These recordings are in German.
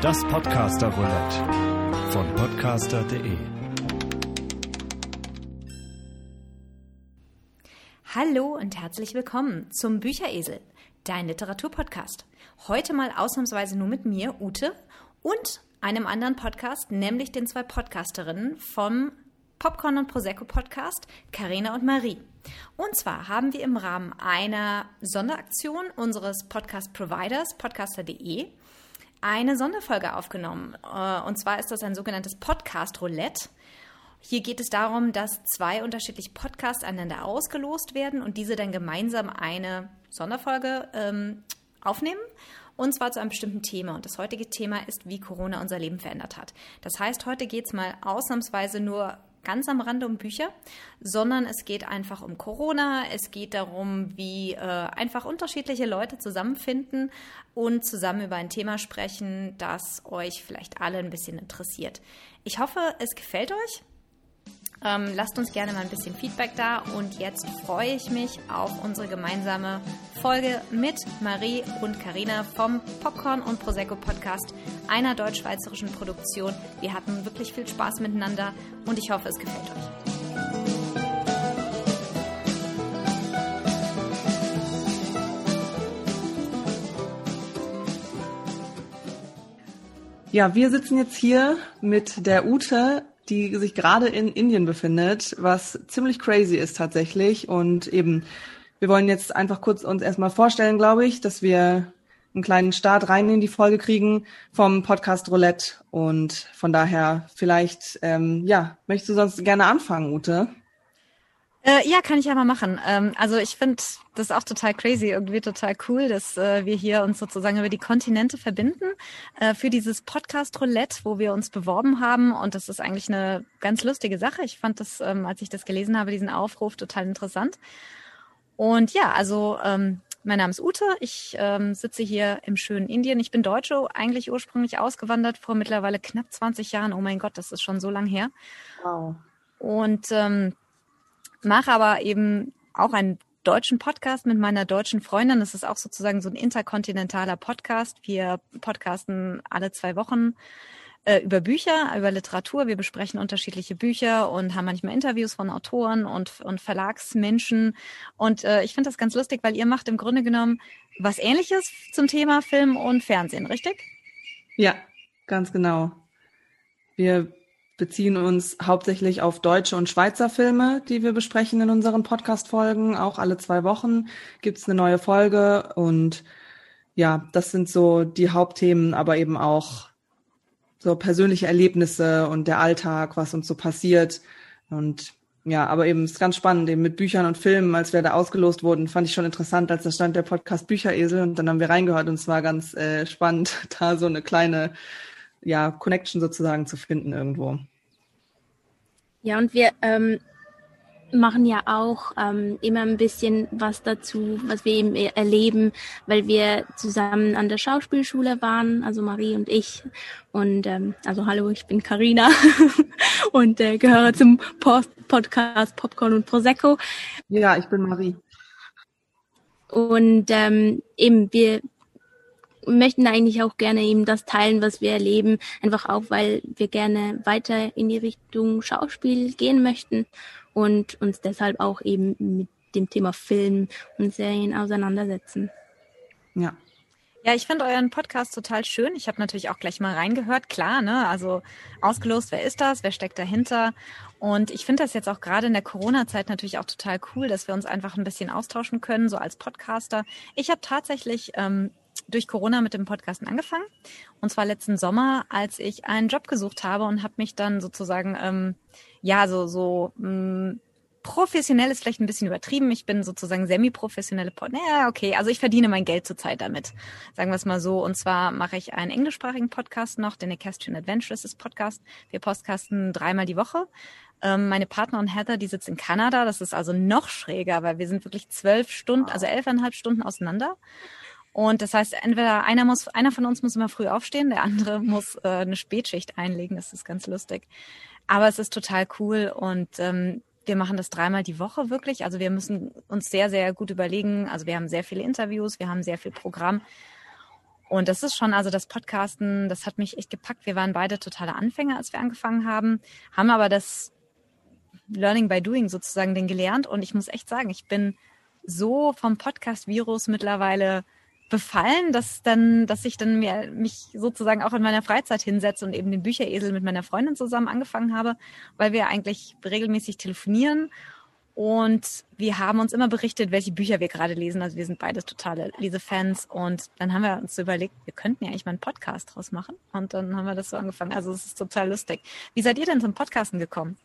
Das Podcaster Roulette von podcaster.de. Hallo und herzlich willkommen zum Bücheresel, dein Literaturpodcast. Heute mal ausnahmsweise nur mit mir, Ute, und einem anderen Podcast, nämlich den zwei Podcasterinnen vom Popcorn und Prosecco Podcast, Karina und Marie. Und zwar haben wir im Rahmen einer Sonderaktion unseres Podcast Providers, podcaster.de, eine Sonderfolge aufgenommen. Äh, und zwar ist das ein sogenanntes Podcast Roulette. Hier geht es darum, dass zwei unterschiedliche Podcasts einander ausgelost werden und diese dann gemeinsam eine Sonderfolge ähm, aufnehmen. Und zwar zu einem bestimmten Thema. Und das heutige Thema ist, wie Corona unser Leben verändert hat. Das heißt, heute geht es mal ausnahmsweise nur ganz am Rande um Bücher, sondern es geht einfach um Corona. Es geht darum, wie äh, einfach unterschiedliche Leute zusammenfinden und zusammen über ein Thema sprechen, das euch vielleicht alle ein bisschen interessiert. Ich hoffe, es gefällt euch. Ähm, lasst uns gerne mal ein bisschen Feedback da und jetzt freue ich mich auf unsere gemeinsame Folge mit Marie und Karina vom Popcorn und Prosecco Podcast, einer deutsch-schweizerischen Produktion. Wir hatten wirklich viel Spaß miteinander und ich hoffe, es gefällt euch. Ja, wir sitzen jetzt hier mit der Ute die sich gerade in Indien befindet, was ziemlich crazy ist tatsächlich. Und eben, wir wollen jetzt einfach kurz uns erstmal vorstellen, glaube ich, dass wir einen kleinen Start rein in die Folge kriegen vom Podcast Roulette. Und von daher vielleicht, ähm, ja, möchtest du sonst gerne anfangen, Ute? Äh, ja, kann ich ja mal machen. Ähm, also ich finde das auch total crazy, irgendwie total cool, dass äh, wir hier uns sozusagen über die Kontinente verbinden äh, für dieses Podcast Roulette, wo wir uns beworben haben. Und das ist eigentlich eine ganz lustige Sache. Ich fand das, ähm, als ich das gelesen habe, diesen Aufruf total interessant. Und ja, also ähm, mein Name ist Ute. Ich ähm, sitze hier im schönen Indien. Ich bin Deutsche, eigentlich ursprünglich ausgewandert vor mittlerweile knapp 20 Jahren. Oh mein Gott, das ist schon so lang her. Wow. Und ähm, mache aber eben auch einen deutschen Podcast mit meiner deutschen Freundin. Das ist auch sozusagen so ein interkontinentaler Podcast. Wir podcasten alle zwei Wochen äh, über Bücher, über Literatur. Wir besprechen unterschiedliche Bücher und haben manchmal Interviews von Autoren und, und Verlagsmenschen. Und äh, ich finde das ganz lustig, weil ihr macht im Grunde genommen was Ähnliches zum Thema Film und Fernsehen, richtig? Ja, ganz genau. Wir beziehen uns hauptsächlich auf deutsche und Schweizer Filme, die wir besprechen in unseren Podcast-Folgen. Auch alle zwei Wochen gibt's eine neue Folge und ja, das sind so die Hauptthemen, aber eben auch so persönliche Erlebnisse und der Alltag, was uns so passiert. Und ja, aber eben ist ganz spannend, eben mit Büchern und Filmen, als wir da ausgelost wurden, fand ich schon interessant, als da stand der Podcast Bücheresel und dann haben wir reingehört und es war ganz äh, spannend, da so eine kleine ja, Connection sozusagen zu finden irgendwo. Ja, und wir ähm, machen ja auch ähm, immer ein bisschen was dazu, was wir eben erleben, weil wir zusammen an der Schauspielschule waren, also Marie und ich. Und ähm, also hallo, ich bin Karina und äh, gehöre zum Post Podcast Popcorn und Prosecco. Ja, ich bin Marie. Und ähm, eben wir möchten eigentlich auch gerne eben das teilen, was wir erleben, einfach auch, weil wir gerne weiter in die Richtung Schauspiel gehen möchten und uns deshalb auch eben mit dem Thema Film und Serien auseinandersetzen. Ja. Ja, ich finde euren Podcast total schön. Ich habe natürlich auch gleich mal reingehört. Klar, ne? Also ausgelost, wer ist das? Wer steckt dahinter? Und ich finde das jetzt auch gerade in der Corona-Zeit natürlich auch total cool, dass wir uns einfach ein bisschen austauschen können, so als Podcaster. Ich habe tatsächlich ähm, durch Corona mit dem Podcasten angefangen. Und zwar letzten Sommer, als ich einen Job gesucht habe und habe mich dann sozusagen, ähm, ja, so, so mh, mm, professionell ist vielleicht ein bisschen übertrieben. Ich bin sozusagen semi-professionelle Pod. Naja, okay, also ich verdiene mein Geld zurzeit damit. Sagen wir es mal so. Und zwar mache ich einen englischsprachigen Podcast noch, den Equestrian Adventures ist Podcast. Wir podcasten dreimal die Woche. Ähm, meine Partnerin Heather, die sitzt in Kanada. Das ist also noch schräger, weil wir sind wirklich zwölf Stunden, also elfeinhalb Stunden auseinander. Und das heißt, entweder einer muss, einer von uns muss immer früh aufstehen, der andere muss äh, eine Spätschicht einlegen. Das ist ganz lustig. Aber es ist total cool und ähm, wir machen das dreimal die Woche wirklich. Also wir müssen uns sehr, sehr gut überlegen. Also wir haben sehr viele Interviews, wir haben sehr viel Programm. Und das ist schon, also das Podcasten, das hat mich echt gepackt. Wir waren beide totale Anfänger, als wir angefangen haben, haben aber das Learning by Doing sozusagen den gelernt. Und ich muss echt sagen, ich bin so vom Podcast-Virus mittlerweile befallen, dass dann, dass ich dann mir, mich sozusagen auch in meiner Freizeit hinsetze und eben den Bücheresel mit meiner Freundin zusammen angefangen habe, weil wir eigentlich regelmäßig telefonieren und wir haben uns immer berichtet, welche Bücher wir gerade lesen. Also wir sind beide totale Lesefans und dann haben wir uns überlegt, wir könnten ja eigentlich mal einen Podcast draus machen und dann haben wir das so angefangen. Also es ist total lustig. Wie seid ihr denn zum Podcasten gekommen?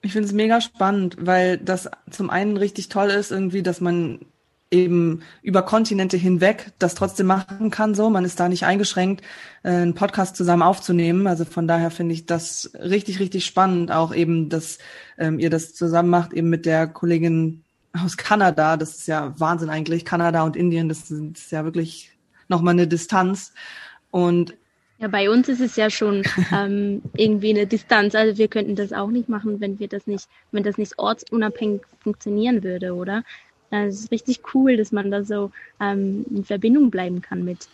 Ich finde es mega spannend, weil das zum einen richtig toll ist, irgendwie, dass man eben über Kontinente hinweg das trotzdem machen kann. So, man ist da nicht eingeschränkt, äh, einen Podcast zusammen aufzunehmen. Also von daher finde ich das richtig, richtig spannend, auch eben, dass ähm, ihr das zusammen macht, eben mit der Kollegin aus Kanada. Das ist ja Wahnsinn eigentlich. Kanada und Indien, das ist ja wirklich nochmal eine Distanz. Und ja, bei uns ist es ja schon ähm, irgendwie eine Distanz. Also wir könnten das auch nicht machen, wenn wir das nicht, wenn das nicht ortsunabhängig funktionieren würde, oder? Es ist richtig cool, dass man da so ähm, in Verbindung bleiben kann mit.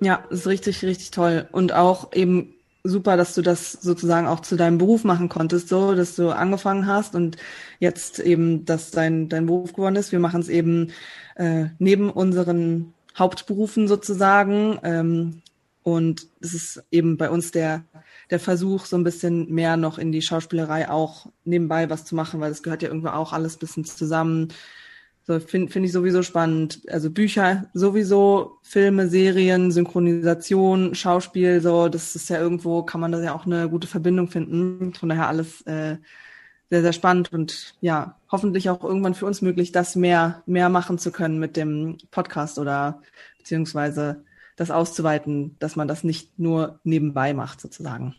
Ja, das ist richtig, richtig toll. Und auch eben super, dass du das sozusagen auch zu deinem Beruf machen konntest, so, dass du angefangen hast und jetzt eben, dass dein, dein Beruf geworden ist. Wir machen es eben äh, neben unseren Hauptberufen sozusagen. Ähm, und es ist eben bei uns der, der Versuch, so ein bisschen mehr noch in die Schauspielerei auch nebenbei was zu machen, weil es gehört ja irgendwo auch alles bisschen zusammen. So finde find ich sowieso spannend. Also Bücher sowieso, Filme, Serien, Synchronisation, Schauspiel, so, das ist ja irgendwo, kann man da ja auch eine gute Verbindung finden. Von daher alles äh, sehr, sehr spannend und ja, hoffentlich auch irgendwann für uns möglich, das mehr, mehr machen zu können mit dem Podcast oder beziehungsweise das auszuweiten, dass man das nicht nur nebenbei macht, sozusagen.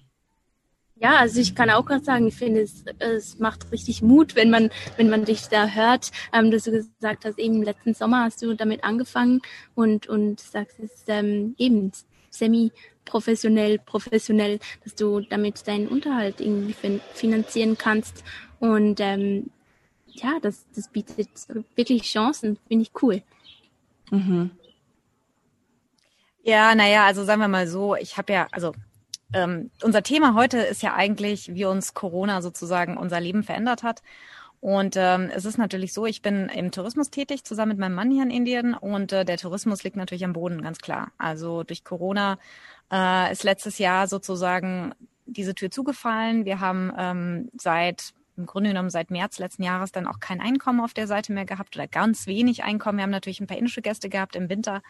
Ja, also ich kann auch gerade sagen, ich finde es, es macht richtig Mut, wenn man, wenn man dich da hört, ähm, dass du gesagt hast, eben letzten Sommer hast du damit angefangen und, und sagst es ähm, eben semi-professionell, professionell, dass du damit deinen Unterhalt irgendwie fin finanzieren kannst. Und ähm, ja, das, das bietet wirklich Chancen, finde ich cool. Mhm. Ja, naja, also sagen wir mal so, ich habe ja, also ähm, unser Thema heute ist ja eigentlich, wie uns Corona sozusagen unser Leben verändert hat. Und ähm, es ist natürlich so, ich bin im Tourismus tätig, zusammen mit meinem Mann hier in Indien. Und äh, der Tourismus liegt natürlich am Boden, ganz klar. Also durch Corona äh, ist letztes Jahr sozusagen diese Tür zugefallen. Wir haben ähm, seit im Grunde genommen seit März letzten Jahres dann auch kein Einkommen auf der Seite mehr gehabt oder ganz wenig Einkommen. Wir haben natürlich ein paar indische Gäste gehabt im Winter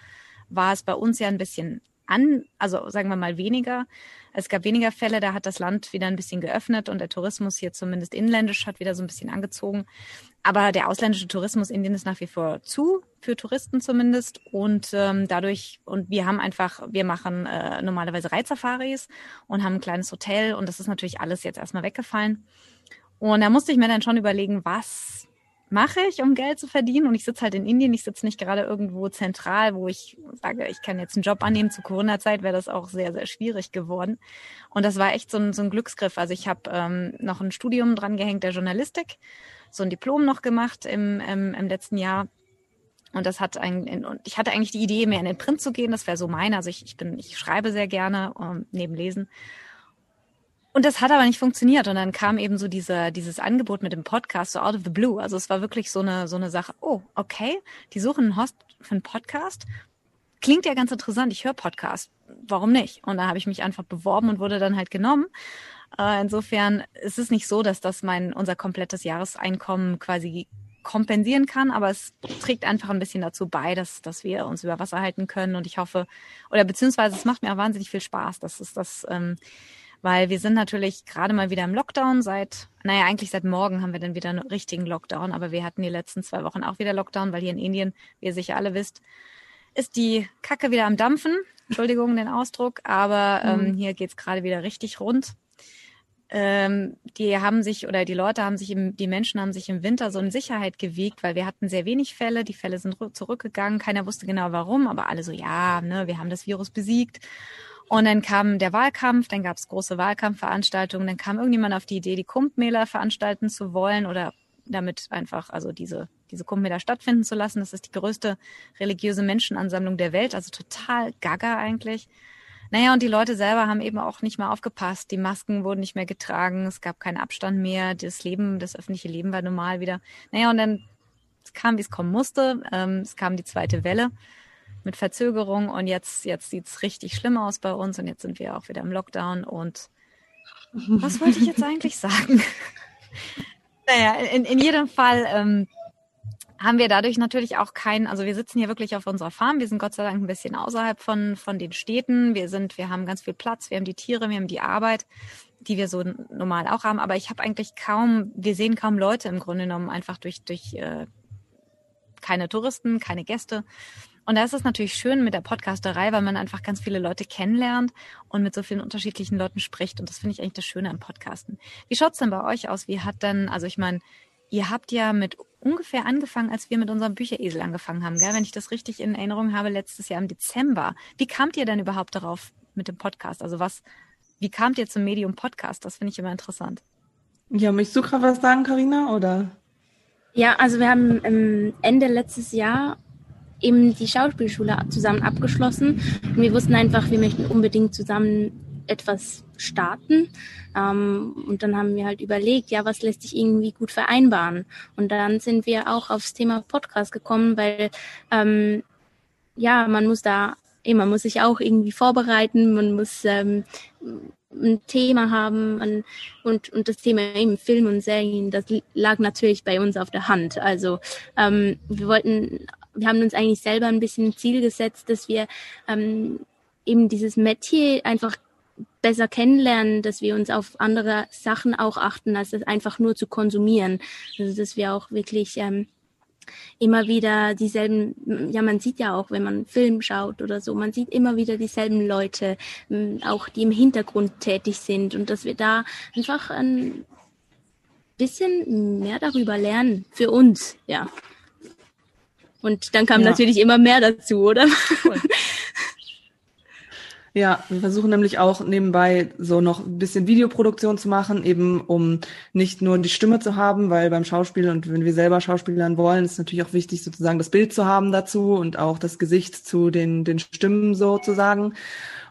war es bei uns ja ein bisschen an, also sagen wir mal weniger. Es gab weniger Fälle, da hat das Land wieder ein bisschen geöffnet und der Tourismus hier zumindest inländisch hat wieder so ein bisschen angezogen. Aber der ausländische Tourismus Indien ist nach wie vor zu, für Touristen zumindest. Und ähm, dadurch, und wir haben einfach, wir machen äh, normalerweise Reitsafaris und haben ein kleines Hotel und das ist natürlich alles jetzt erstmal weggefallen. Und da musste ich mir dann schon überlegen, was mache ich, um Geld zu verdienen. Und ich sitze halt in Indien, ich sitze nicht gerade irgendwo zentral, wo ich sage, ich kann jetzt einen Job annehmen. Zu Corona-Zeit wäre das auch sehr, sehr schwierig geworden. Und das war echt so ein, so ein Glücksgriff. Also ich habe ähm, noch ein Studium dran gehängt der Journalistik, so ein Diplom noch gemacht im, im, im letzten Jahr. Und das hat ein, und ich hatte eigentlich die Idee, mehr in den Print zu gehen. Das wäre so meine. Also ich, ich bin, ich schreibe sehr gerne um, ähm, neben Lesen. Und das hat aber nicht funktioniert. Und dann kam eben so diese, dieses Angebot mit dem Podcast so out of the blue. Also es war wirklich so eine, so eine Sache. Oh, okay. Die suchen einen Host für einen Podcast. Klingt ja ganz interessant. Ich höre Podcast. Warum nicht? Und da habe ich mich einfach beworben und wurde dann halt genommen. Äh, insofern ist es nicht so, dass das mein, unser komplettes Jahreseinkommen quasi kompensieren kann, aber es trägt einfach ein bisschen dazu bei, dass, dass wir uns über Wasser halten können. Und ich hoffe, oder beziehungsweise es macht mir auch wahnsinnig viel Spaß. Das ist das, ähm, weil wir sind natürlich gerade mal wieder im Lockdown seit, naja, eigentlich seit morgen haben wir dann wieder einen richtigen Lockdown, aber wir hatten die letzten zwei Wochen auch wieder Lockdown, weil hier in Indien, wie ihr sicher alle wisst, ist die Kacke wieder am Dampfen. Entschuldigung den Ausdruck, aber ähm, mhm. hier geht's gerade wieder richtig rund. Ähm, die haben sich oder die Leute haben sich im, die Menschen haben sich im Winter so in Sicherheit gewiegt, weil wir hatten sehr wenig Fälle. Die Fälle sind zurückgegangen. Keiner wusste genau warum, aber alle so, ja, ne, wir haben das Virus besiegt. Und dann kam der Wahlkampf, dann gab es große Wahlkampfveranstaltungen, dann kam irgendjemand auf die Idee, die Kumpmäler veranstalten zu wollen oder damit einfach, also diese, diese da stattfinden zu lassen. Das ist die größte religiöse Menschenansammlung der Welt, also total gaga eigentlich. Naja, und die Leute selber haben eben auch nicht mehr aufgepasst. Die Masken wurden nicht mehr getragen, es gab keinen Abstand mehr, das Leben, das öffentliche Leben war normal wieder. Naja, und dann kam, wie es kommen musste. Ähm, es kam die zweite Welle mit Verzögerung und jetzt, jetzt sieht's richtig schlimm aus bei uns und jetzt sind wir auch wieder im Lockdown und was wollte ich jetzt eigentlich sagen? naja, in, in jedem Fall ähm, haben wir dadurch natürlich auch keinen, also wir sitzen hier wirklich auf unserer Farm, wir sind Gott sei Dank ein bisschen außerhalb von, von den Städten, wir sind, wir haben ganz viel Platz, wir haben die Tiere, wir haben die Arbeit, die wir so normal auch haben, aber ich habe eigentlich kaum, wir sehen kaum Leute im Grunde genommen, einfach durch, durch äh, keine Touristen, keine Gäste. Und da ist es natürlich schön mit der Podcasterei, weil man einfach ganz viele Leute kennenlernt und mit so vielen unterschiedlichen Leuten spricht. Und das finde ich eigentlich das Schöne am Podcasten. Wie schaut's denn bei euch aus? Wie hat denn, also ich meine, ihr habt ja mit ungefähr angefangen, als wir mit unserem Bücheresel angefangen haben, gell? wenn ich das richtig in Erinnerung habe, letztes Jahr im Dezember. Wie kamt ihr denn überhaupt darauf mit dem Podcast? Also was, wie kamt ihr zum Medium Podcast? Das finde ich immer interessant. Ja, möchtest du gerade was sagen, Karina, oder? Ja, also wir haben Ende letztes Jahr eben die Schauspielschule zusammen abgeschlossen. Und wir wussten einfach, wir möchten unbedingt zusammen etwas starten. Ähm, und dann haben wir halt überlegt, ja, was lässt sich irgendwie gut vereinbaren? Und dann sind wir auch aufs Thema Podcast gekommen, weil ähm, ja, man muss da, eh, man muss sich auch irgendwie vorbereiten, man muss ähm, ein Thema haben an, und, und das Thema eben Film und Serien, das lag natürlich bei uns auf der Hand. Also ähm, wir wollten wir haben uns eigentlich selber ein bisschen ein Ziel gesetzt, dass wir ähm, eben dieses Metier einfach besser kennenlernen, dass wir uns auf andere Sachen auch achten, als das einfach nur zu konsumieren. Also dass wir auch wirklich ähm, immer wieder dieselben, ja man sieht ja auch, wenn man Film schaut oder so, man sieht immer wieder dieselben Leute, ähm, auch die im Hintergrund tätig sind und dass wir da einfach ein bisschen mehr darüber lernen für uns, ja. Und dann kam ja. natürlich immer mehr dazu, oder? Cool. Ja, wir versuchen nämlich auch nebenbei so noch ein bisschen Videoproduktion zu machen, eben um nicht nur die Stimme zu haben, weil beim Schauspiel und wenn wir selber Schauspielern wollen, ist natürlich auch wichtig, sozusagen das Bild zu haben dazu und auch das Gesicht zu den, den Stimmen sozusagen.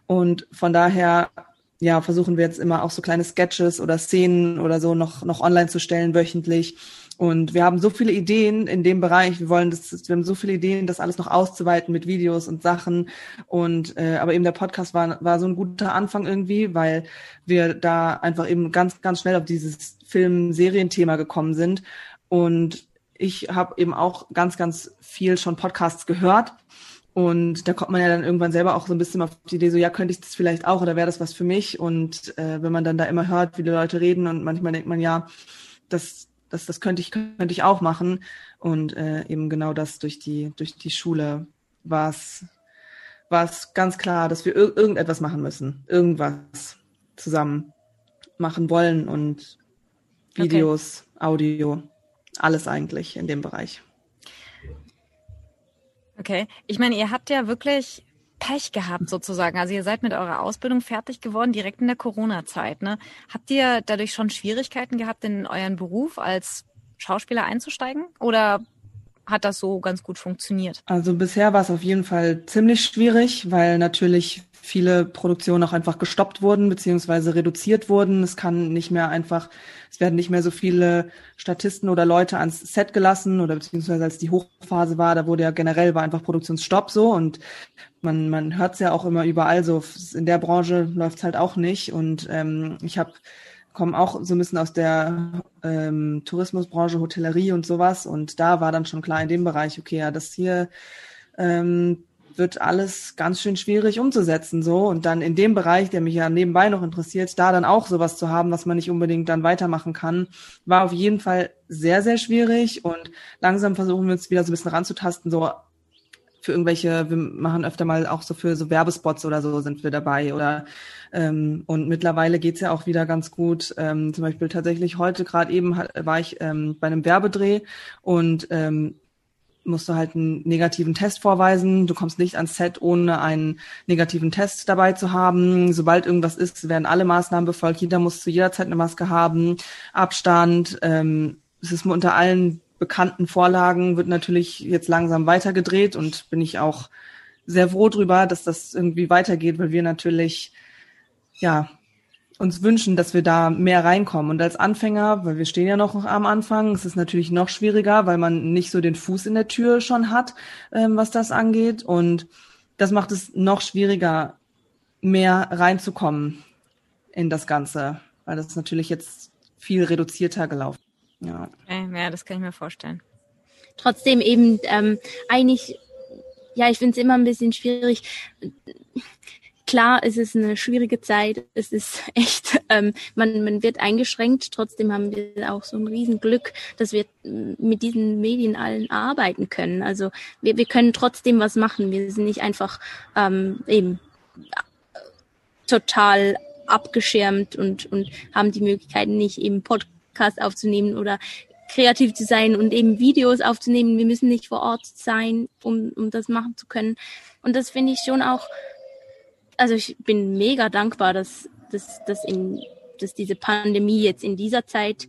Und von daher ja, versuchen wir jetzt immer auch so kleine Sketches oder Szenen oder so noch, noch online zu stellen wöchentlich und wir haben so viele Ideen in dem Bereich. Wir wollen das, wir haben so viele Ideen, das alles noch auszuweiten mit Videos und Sachen. Und äh, aber eben der Podcast war war so ein guter Anfang irgendwie, weil wir da einfach eben ganz ganz schnell auf dieses Film-Serienthema gekommen sind. Und ich habe eben auch ganz ganz viel schon Podcasts gehört. Und da kommt man ja dann irgendwann selber auch so ein bisschen auf die Idee, so ja, könnte ich das vielleicht auch oder wäre das was für mich? Und äh, wenn man dann da immer hört, wie die Leute reden und manchmal denkt man ja, das das, das könnte ich, könnte ich auch machen. Und äh, eben genau das durch die, durch die Schule war es, war es ganz klar, dass wir ir irgendetwas machen müssen. Irgendwas zusammen machen wollen und Videos, okay. Audio, alles eigentlich in dem Bereich. Okay. Ich meine, ihr habt ja wirklich Pech gehabt sozusagen. Also ihr seid mit eurer Ausbildung fertig geworden, direkt in der Corona-Zeit. Ne? Habt ihr dadurch schon Schwierigkeiten gehabt, in euren Beruf als Schauspieler einzusteigen? Oder hat das so ganz gut funktioniert? Also bisher war es auf jeden Fall ziemlich schwierig, weil natürlich viele Produktionen auch einfach gestoppt wurden beziehungsweise reduziert wurden. Es kann nicht mehr einfach, es werden nicht mehr so viele Statisten oder Leute ans Set gelassen oder beziehungsweise als die Hochphase war, da wurde ja generell war einfach Produktionsstopp so und man man hört es ja auch immer überall so. In der Branche läuft es halt auch nicht und ähm, ich habe komme auch so ein bisschen aus der ähm, Tourismusbranche, Hotellerie und sowas. Und da war dann schon klar in dem Bereich, okay, ja, das hier ähm, wird alles ganz schön schwierig umzusetzen so und dann in dem Bereich, der mich ja nebenbei noch interessiert, da dann auch sowas zu haben, was man nicht unbedingt dann weitermachen kann, war auf jeden Fall sehr sehr schwierig und langsam versuchen wir uns wieder so ein bisschen ranzutasten, so für irgendwelche, wir machen öfter mal auch so für so Werbespots oder so sind wir dabei oder ähm, und mittlerweile geht's ja auch wieder ganz gut. Ähm, zum Beispiel tatsächlich heute gerade eben war ich ähm, bei einem Werbedreh und ähm, musst du halt einen negativen Test vorweisen. Du kommst nicht ans Set, ohne einen negativen Test dabei zu haben. Sobald irgendwas ist, werden alle Maßnahmen befolgt. Jeder muss zu jeder Zeit eine Maske haben, Abstand. Ähm, es ist unter allen bekannten Vorlagen, wird natürlich jetzt langsam weitergedreht und bin ich auch sehr froh drüber, dass das irgendwie weitergeht, weil wir natürlich, ja, uns wünschen, dass wir da mehr reinkommen. Und als Anfänger, weil wir stehen ja noch am Anfang, ist es natürlich noch schwieriger, weil man nicht so den Fuß in der Tür schon hat, ähm, was das angeht. Und das macht es noch schwieriger, mehr reinzukommen in das Ganze, weil das natürlich jetzt viel reduzierter gelaufen. Ja, ja das kann ich mir vorstellen. Trotzdem eben ähm, eigentlich, ja, ich finde es immer ein bisschen schwierig. Klar, es ist eine schwierige Zeit. Es ist echt, ähm, man, man wird eingeschränkt. Trotzdem haben wir auch so ein Riesenglück, dass wir mit diesen Medien allen arbeiten können. Also wir, wir können trotzdem was machen. Wir sind nicht einfach ähm, eben total abgeschirmt und, und haben die Möglichkeit, nicht eben Podcast aufzunehmen oder kreativ zu sein und eben Videos aufzunehmen. Wir müssen nicht vor Ort sein, um, um das machen zu können. Und das finde ich schon auch, also ich bin mega dankbar, dass, dass, dass, in, dass diese Pandemie jetzt in dieser Zeit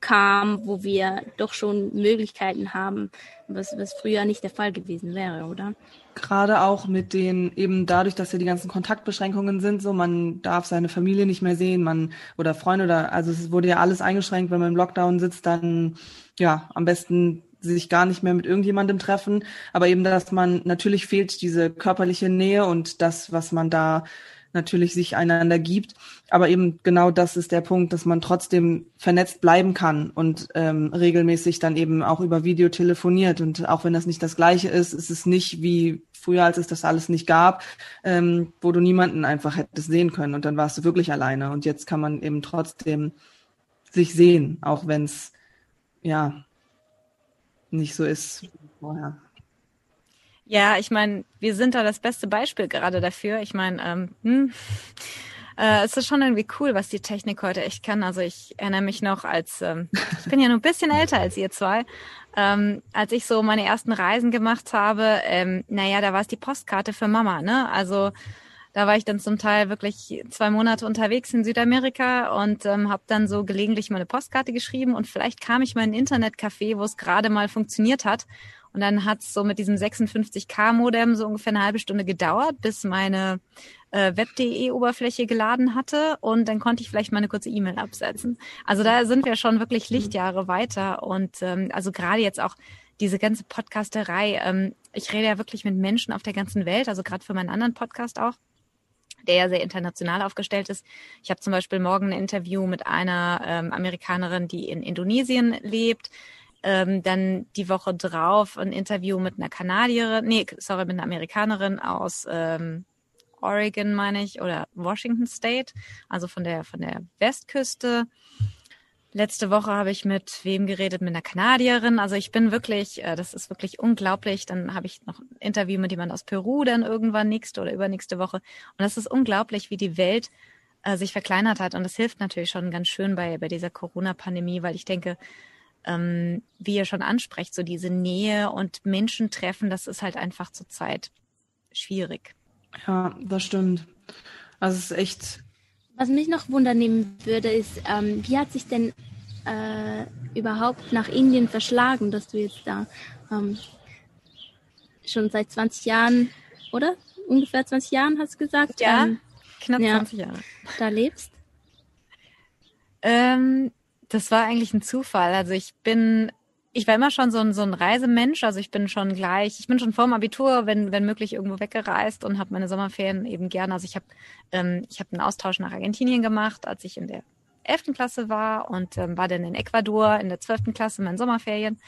kam, wo wir doch schon Möglichkeiten haben, was, was früher nicht der Fall gewesen wäre, oder? Gerade auch mit den, eben dadurch, dass ja die ganzen Kontaktbeschränkungen sind, so man darf seine Familie nicht mehr sehen, man oder Freunde oder also es wurde ja alles eingeschränkt, wenn man im Lockdown sitzt, dann ja am besten sich gar nicht mehr mit irgendjemandem treffen, aber eben, dass man natürlich fehlt diese körperliche Nähe und das, was man da natürlich sich einander gibt. Aber eben genau das ist der Punkt, dass man trotzdem vernetzt bleiben kann und ähm, regelmäßig dann eben auch über Video telefoniert. Und auch wenn das nicht das Gleiche ist, ist es nicht wie früher, als es das alles nicht gab, ähm, wo du niemanden einfach hättest sehen können und dann warst du wirklich alleine. Und jetzt kann man eben trotzdem sich sehen, auch wenn es ja nicht so ist wie vorher. Ja, ich meine, wir sind da das beste Beispiel gerade dafür. Ich meine, ähm, hm, äh, es ist schon irgendwie cool, was die Technik heute echt kann. Also ich erinnere mich noch als, ähm, ich bin ja nur ein bisschen älter als ihr zwei, ähm, als ich so meine ersten Reisen gemacht habe, ähm, naja, da war es die Postkarte für Mama, ne? Also da war ich dann zum Teil wirklich zwei Monate unterwegs in Südamerika und ähm, habe dann so gelegentlich meine Postkarte geschrieben und vielleicht kam ich mal in ein Internetcafé, wo es gerade mal funktioniert hat und dann hat es so mit diesem 56K-Modem so ungefähr eine halbe Stunde gedauert, bis meine äh, Web.de-Oberfläche geladen hatte und dann konnte ich vielleicht mal eine kurze E-Mail absetzen. Also da sind wir schon wirklich Lichtjahre weiter und ähm, also gerade jetzt auch diese ganze Podcasterei. Ähm, ich rede ja wirklich mit Menschen auf der ganzen Welt, also gerade für meinen anderen Podcast auch der ja sehr international aufgestellt ist. Ich habe zum Beispiel morgen ein Interview mit einer ähm, Amerikanerin, die in Indonesien lebt. Ähm, dann die Woche drauf ein Interview mit einer Kanadierin, nee, sorry, mit einer Amerikanerin aus ähm, Oregon, meine ich, oder Washington State, also von der von der Westküste. Letzte Woche habe ich mit wem geredet? Mit einer Kanadierin. Also ich bin wirklich, äh, das ist wirklich unglaublich. Dann habe ich noch ein Interview mit jemand aus Peru dann irgendwann nächste oder übernächste Woche. Und das ist unglaublich, wie die Welt äh, sich verkleinert hat. Und das hilft natürlich schon ganz schön bei, bei dieser Corona-Pandemie, weil ich denke, ähm, wie ihr schon ansprecht, so diese Nähe und Menschen treffen, das ist halt einfach zurzeit schwierig. Ja, das stimmt. Also es ist echt. Was mich noch wundernehmen würde, ist, ähm, wie hat sich denn äh, überhaupt nach Indien verschlagen, dass du jetzt da ähm, schon seit 20 Jahren, oder? Ungefähr 20 Jahren hast du gesagt? Ja, ähm, knapp ja, 20 Jahre. Da lebst? Ähm, das war eigentlich ein Zufall. Also ich bin, ich war immer schon so ein, so ein Reisemensch. Also ich bin schon gleich, ich bin schon vor dem Abitur, wenn, wenn möglich, irgendwo weggereist und habe meine Sommerferien eben gerne. Also ich habe ähm, ich hab einen Austausch nach Argentinien gemacht, als ich in der 11. Klasse war und ähm, war dann in Ecuador in der 12. Klasse in meinen Sommerferien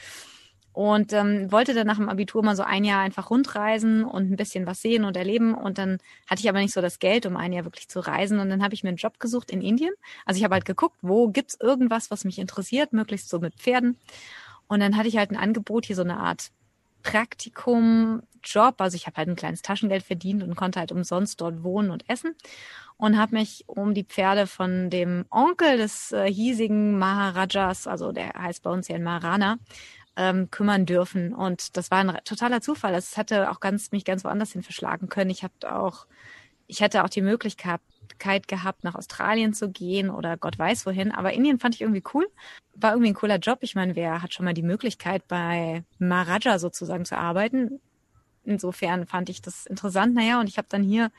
und ähm, wollte dann nach dem Abitur mal so ein Jahr einfach rundreisen und ein bisschen was sehen und erleben. Und dann hatte ich aber nicht so das Geld, um ein Jahr wirklich zu reisen. Und dann habe ich mir einen Job gesucht in Indien. Also ich habe halt geguckt, wo gibt's irgendwas, was mich interessiert, möglichst so mit Pferden. Und dann hatte ich halt ein Angebot, hier so eine Art Praktikum, Job. Also ich habe halt ein kleines Taschengeld verdient und konnte halt umsonst dort wohnen und essen. Und habe mich um die Pferde von dem Onkel des äh, hiesigen Maharajas, also der heißt bei uns ja in Maharana, ähm, kümmern dürfen. Und das war ein totaler Zufall. Es hätte auch ganz, mich ganz woanders hin verschlagen können. Ich habe auch ich hätte auch die Möglichkeit gehabt, nach Australien zu gehen oder Gott weiß wohin. Aber Indien fand ich irgendwie cool. War irgendwie ein cooler Job. Ich meine, wer hat schon mal die Möglichkeit, bei Maharaja sozusagen zu arbeiten? Insofern fand ich das interessant. Naja, und ich habe dann hier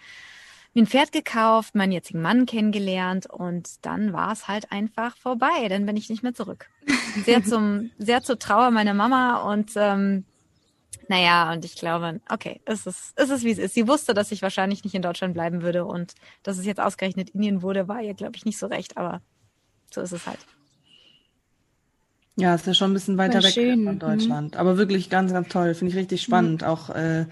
mir ein Pferd gekauft, meinen jetzigen Mann kennengelernt und dann war es halt einfach vorbei. Dann bin ich nicht mehr zurück. Sehr zum, sehr zur Trauer meiner Mama und ähm, naja, und ich glaube, okay, es ist, es ist wie es ist. Sie wusste, dass ich wahrscheinlich nicht in Deutschland bleiben würde und dass es jetzt ausgerechnet Indien wurde, war ihr, glaube ich, nicht so recht, aber so ist es halt. Ja, ist ja schon ein bisschen weiter weg schön. von mhm. Deutschland. Mhm. Aber wirklich ganz, ganz toll. Finde ich richtig spannend. Mhm. Auch äh,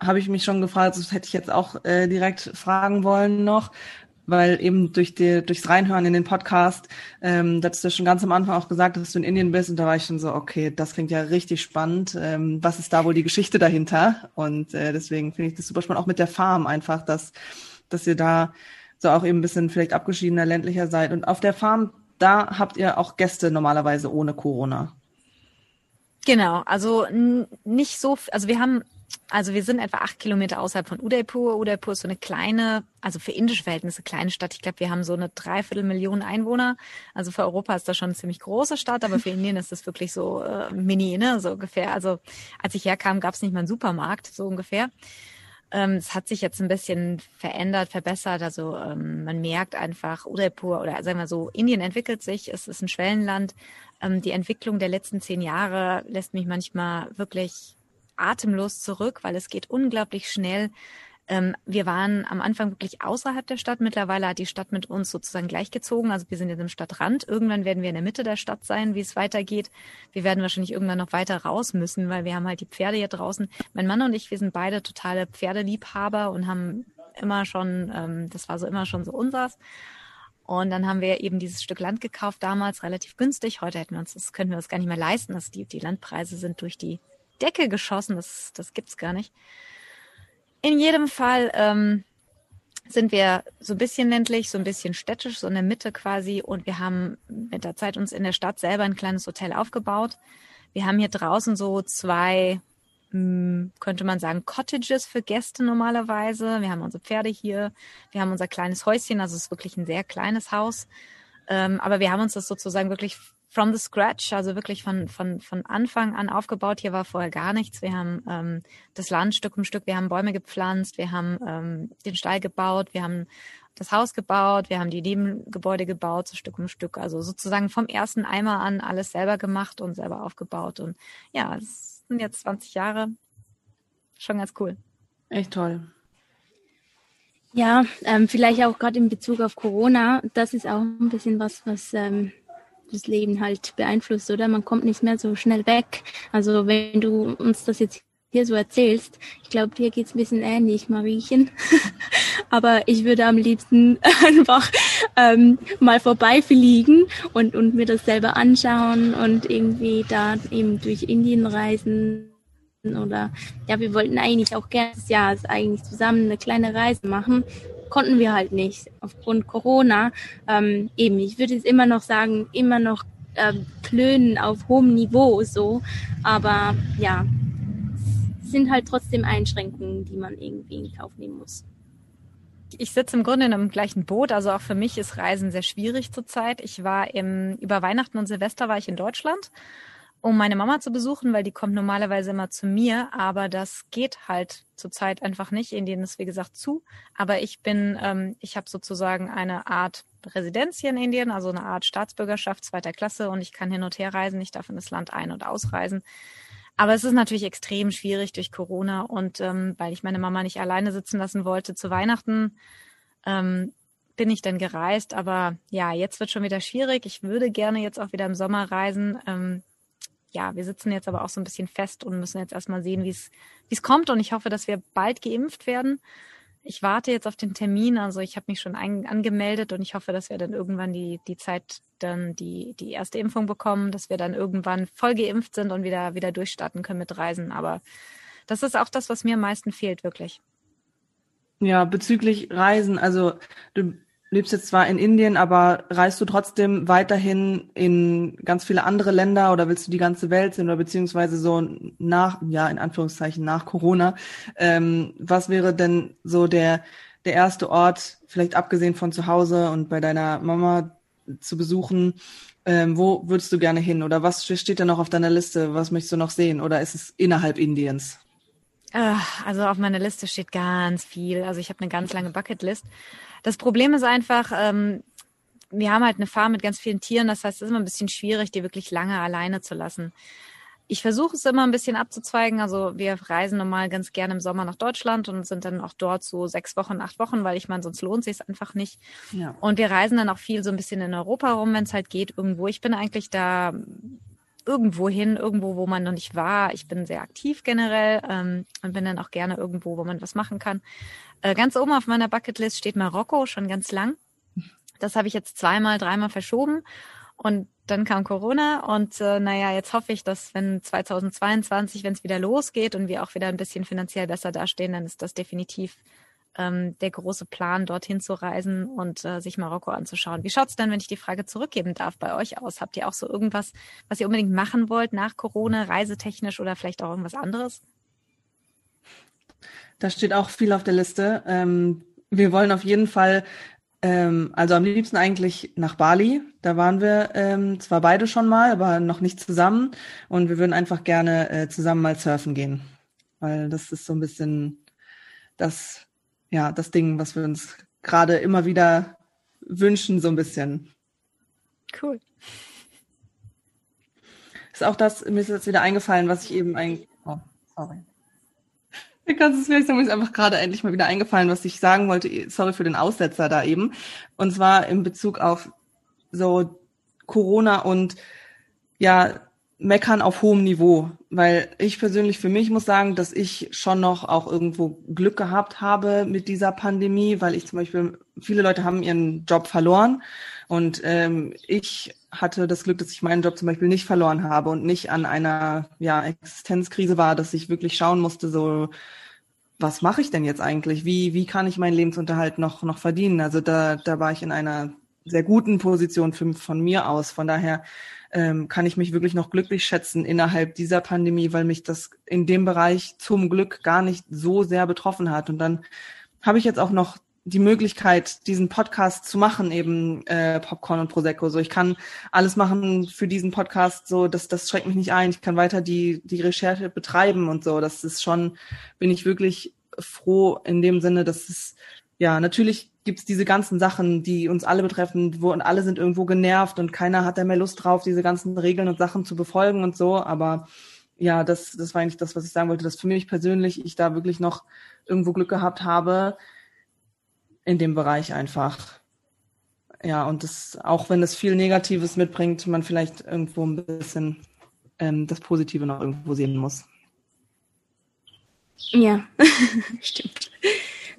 habe ich mich schon gefragt, das hätte ich jetzt auch äh, direkt fragen wollen noch, weil eben durch die, durchs Reinhören in den Podcast, ähm, da hast du schon ganz am Anfang auch gesagt, dass du in Indien bist und da war ich schon so, okay, das klingt ja richtig spannend. Ähm, was ist da wohl die Geschichte dahinter? Und äh, deswegen finde ich das super spannend, auch mit der Farm einfach, dass, dass ihr da so auch eben ein bisschen vielleicht abgeschiedener, ländlicher seid. Und auf der Farm, da habt ihr auch Gäste normalerweise ohne Corona. Genau, also nicht so, also wir haben also wir sind etwa acht Kilometer außerhalb von Udaipur. Udaipur ist so eine kleine, also für indische Verhältnisse kleine Stadt. Ich glaube, wir haben so eine Dreiviertelmillion Einwohner. Also für Europa ist das schon eine ziemlich große Stadt, aber für Indien ist das wirklich so äh, mini, ne, so ungefähr. Also als ich herkam, gab es nicht mal einen Supermarkt, so ungefähr. Ähm, es hat sich jetzt ein bisschen verändert, verbessert. Also ähm, man merkt einfach, Udaipur oder sagen wir so, Indien entwickelt sich. Es ist ein Schwellenland. Ähm, die Entwicklung der letzten zehn Jahre lässt mich manchmal wirklich atemlos zurück, weil es geht unglaublich schnell. Ähm, wir waren am Anfang wirklich außerhalb der Stadt. Mittlerweile hat die Stadt mit uns sozusagen gleichgezogen. Also wir sind jetzt im Stadtrand. Irgendwann werden wir in der Mitte der Stadt sein, wie es weitergeht. Wir werden wahrscheinlich irgendwann noch weiter raus müssen, weil wir haben halt die Pferde hier draußen. Mein Mann und ich, wir sind beide totale Pferdeliebhaber und haben immer schon, ähm, das war so immer schon so unseres. Und dann haben wir eben dieses Stück Land gekauft, damals relativ günstig. Heute hätten wir uns, das können wir uns gar nicht mehr leisten. dass die, die Landpreise sind durch die Decke geschossen. Das, das gibt's gar nicht. In jedem Fall ähm, sind wir so ein bisschen ländlich, so ein bisschen städtisch, so in der Mitte quasi. Und wir haben mit der Zeit uns in der Stadt selber ein kleines Hotel aufgebaut. Wir haben hier draußen so zwei, hm, könnte man sagen, Cottages für Gäste normalerweise. Wir haben unsere Pferde hier. Wir haben unser kleines Häuschen. Also es ist wirklich ein sehr kleines Haus. Ähm, aber wir haben uns das sozusagen wirklich from the scratch, also wirklich von, von, von Anfang an aufgebaut. Hier war vorher gar nichts. Wir haben ähm, das Land Stück um Stück, wir haben Bäume gepflanzt, wir haben ähm, den Stall gebaut, wir haben das Haus gebaut, wir haben die Nebengebäude gebaut, so Stück um Stück. Also sozusagen vom ersten Eimer an alles selber gemacht und selber aufgebaut. Und ja, es sind jetzt 20 Jahre. Schon ganz cool. Echt toll. Ja, ähm, vielleicht auch gerade in Bezug auf Corona, das ist auch ein bisschen was, was ähm, das Leben halt beeinflusst, oder? Man kommt nicht mehr so schnell weg. Also wenn du uns das jetzt hier so erzählst, ich glaube, dir geht's ein bisschen ähnlich, Mariechen. Aber ich würde am liebsten einfach ähm, mal vorbeifliegen und, und mir das selber anschauen und irgendwie da eben durch Indien reisen oder ja, wir wollten eigentlich auch gerne das Jahr eigentlich zusammen eine kleine Reise machen konnten wir halt nicht aufgrund Corona. Ähm, eben, ich würde jetzt immer noch sagen, immer noch ähm, klönen auf hohem Niveau so, aber ja, sind halt trotzdem Einschränkungen, die man irgendwie in Kauf nehmen muss. Ich sitze im Grunde in einem gleichen Boot, also auch für mich ist Reisen sehr schwierig zurzeit. Ich war im, über Weihnachten und Silvester war ich in Deutschland um meine Mama zu besuchen, weil die kommt normalerweise immer zu mir, aber das geht halt zurzeit einfach nicht. Indien ist wie gesagt zu, aber ich bin, ähm, ich habe sozusagen eine Art Residenz hier in Indien, also eine Art Staatsbürgerschaft zweiter Klasse und ich kann hin und her reisen, ich darf in das Land ein- und ausreisen. Aber es ist natürlich extrem schwierig durch Corona und ähm, weil ich meine Mama nicht alleine sitzen lassen wollte zu Weihnachten, ähm, bin ich dann gereist. Aber ja, jetzt wird schon wieder schwierig. Ich würde gerne jetzt auch wieder im Sommer reisen. Ähm, ja, wir sitzen jetzt aber auch so ein bisschen fest und müssen jetzt erstmal sehen, wie es wie es kommt. Und ich hoffe, dass wir bald geimpft werden. Ich warte jetzt auf den Termin, also ich habe mich schon ein, angemeldet und ich hoffe, dass wir dann irgendwann die, die Zeit dann die, die erste Impfung bekommen, dass wir dann irgendwann voll geimpft sind und wieder, wieder durchstarten können mit Reisen. Aber das ist auch das, was mir am meisten fehlt, wirklich. Ja, bezüglich Reisen, also du lebst jetzt zwar in Indien, aber reist du trotzdem weiterhin in ganz viele andere Länder oder willst du die ganze Welt sehen oder beziehungsweise so nach, ja, in Anführungszeichen nach Corona? Ähm, was wäre denn so der, der erste Ort, vielleicht abgesehen von zu Hause und bei deiner Mama zu besuchen, ähm, wo würdest du gerne hin? Oder was steht da noch auf deiner Liste? Was möchtest du noch sehen? Oder ist es innerhalb Indiens? Ah, also auf meiner Liste steht ganz viel. Also ich habe eine ganz lange Bucketlist. Das Problem ist einfach, ähm, wir haben halt eine Farm mit ganz vielen Tieren. Das heißt, es ist immer ein bisschen schwierig, die wirklich lange alleine zu lassen. Ich versuche es immer ein bisschen abzuzweigen. Also wir reisen normal ganz gerne im Sommer nach Deutschland und sind dann auch dort so sechs Wochen, acht Wochen, weil ich meine, sonst lohnt sich einfach nicht. Ja. Und wir reisen dann auch viel so ein bisschen in Europa rum, wenn es halt geht, irgendwo. Ich bin eigentlich da irgendwo hin, irgendwo, wo man noch nicht war. Ich bin sehr aktiv generell ähm, und bin dann auch gerne irgendwo, wo man was machen kann. Äh, ganz oben auf meiner Bucketlist steht Marokko schon ganz lang. Das habe ich jetzt zweimal, dreimal verschoben und dann kam Corona und äh, naja, jetzt hoffe ich, dass wenn 2022, wenn es wieder losgeht und wir auch wieder ein bisschen finanziell besser dastehen, dann ist das definitiv ähm, der große Plan, dorthin zu reisen und äh, sich Marokko anzuschauen. Wie schaut's dann, wenn ich die Frage zurückgeben darf, bei euch aus? Habt ihr auch so irgendwas, was ihr unbedingt machen wollt nach Corona, reisetechnisch oder vielleicht auch irgendwas anderes? Da steht auch viel auf der Liste. Ähm, wir wollen auf jeden Fall, ähm, also am liebsten eigentlich nach Bali. Da waren wir ähm, zwar beide schon mal, aber noch nicht zusammen. Und wir würden einfach gerne äh, zusammen mal surfen gehen. Weil das ist so ein bisschen das ja, das Ding, was wir uns gerade immer wieder wünschen, so ein bisschen. Cool. Ist auch das, mir ist jetzt wieder eingefallen, was ich eben ein, oh, sorry. Kannst du es vielleicht sagen, mir ist einfach gerade endlich mal wieder eingefallen, was ich sagen wollte. Sorry für den Aussetzer da eben. Und zwar in Bezug auf so Corona und ja, meckern auf hohem Niveau, weil ich persönlich für mich muss sagen, dass ich schon noch auch irgendwo Glück gehabt habe mit dieser Pandemie, weil ich zum Beispiel, viele Leute haben ihren Job verloren und ähm, ich hatte das Glück, dass ich meinen Job zum Beispiel nicht verloren habe und nicht an einer ja, Existenzkrise war, dass ich wirklich schauen musste, so was mache ich denn jetzt eigentlich? Wie, wie kann ich meinen Lebensunterhalt noch, noch verdienen? Also da, da war ich in einer sehr guten Position für, von mir aus. Von daher ähm, kann ich mich wirklich noch glücklich schätzen innerhalb dieser Pandemie, weil mich das in dem Bereich zum Glück gar nicht so sehr betroffen hat. Und dann habe ich jetzt auch noch die Möglichkeit, diesen Podcast zu machen, eben äh, Popcorn und Prosecco. So, ich kann alles machen für diesen Podcast, so das, das schreckt mich nicht ein. Ich kann weiter die die Recherche betreiben und so. Das ist schon, bin ich wirklich froh in dem Sinne, dass es ja natürlich gibt's diese ganzen Sachen, die uns alle betreffen, wo und alle sind irgendwo genervt und keiner hat da mehr Lust drauf, diese ganzen Regeln und Sachen zu befolgen und so. Aber ja, das, das war eigentlich das, was ich sagen wollte, dass für mich persönlich ich da wirklich noch irgendwo Glück gehabt habe in dem Bereich einfach. Ja, und das, auch wenn es viel Negatives mitbringt, man vielleicht irgendwo ein bisschen ähm, das Positive noch irgendwo sehen muss. Ja, stimmt.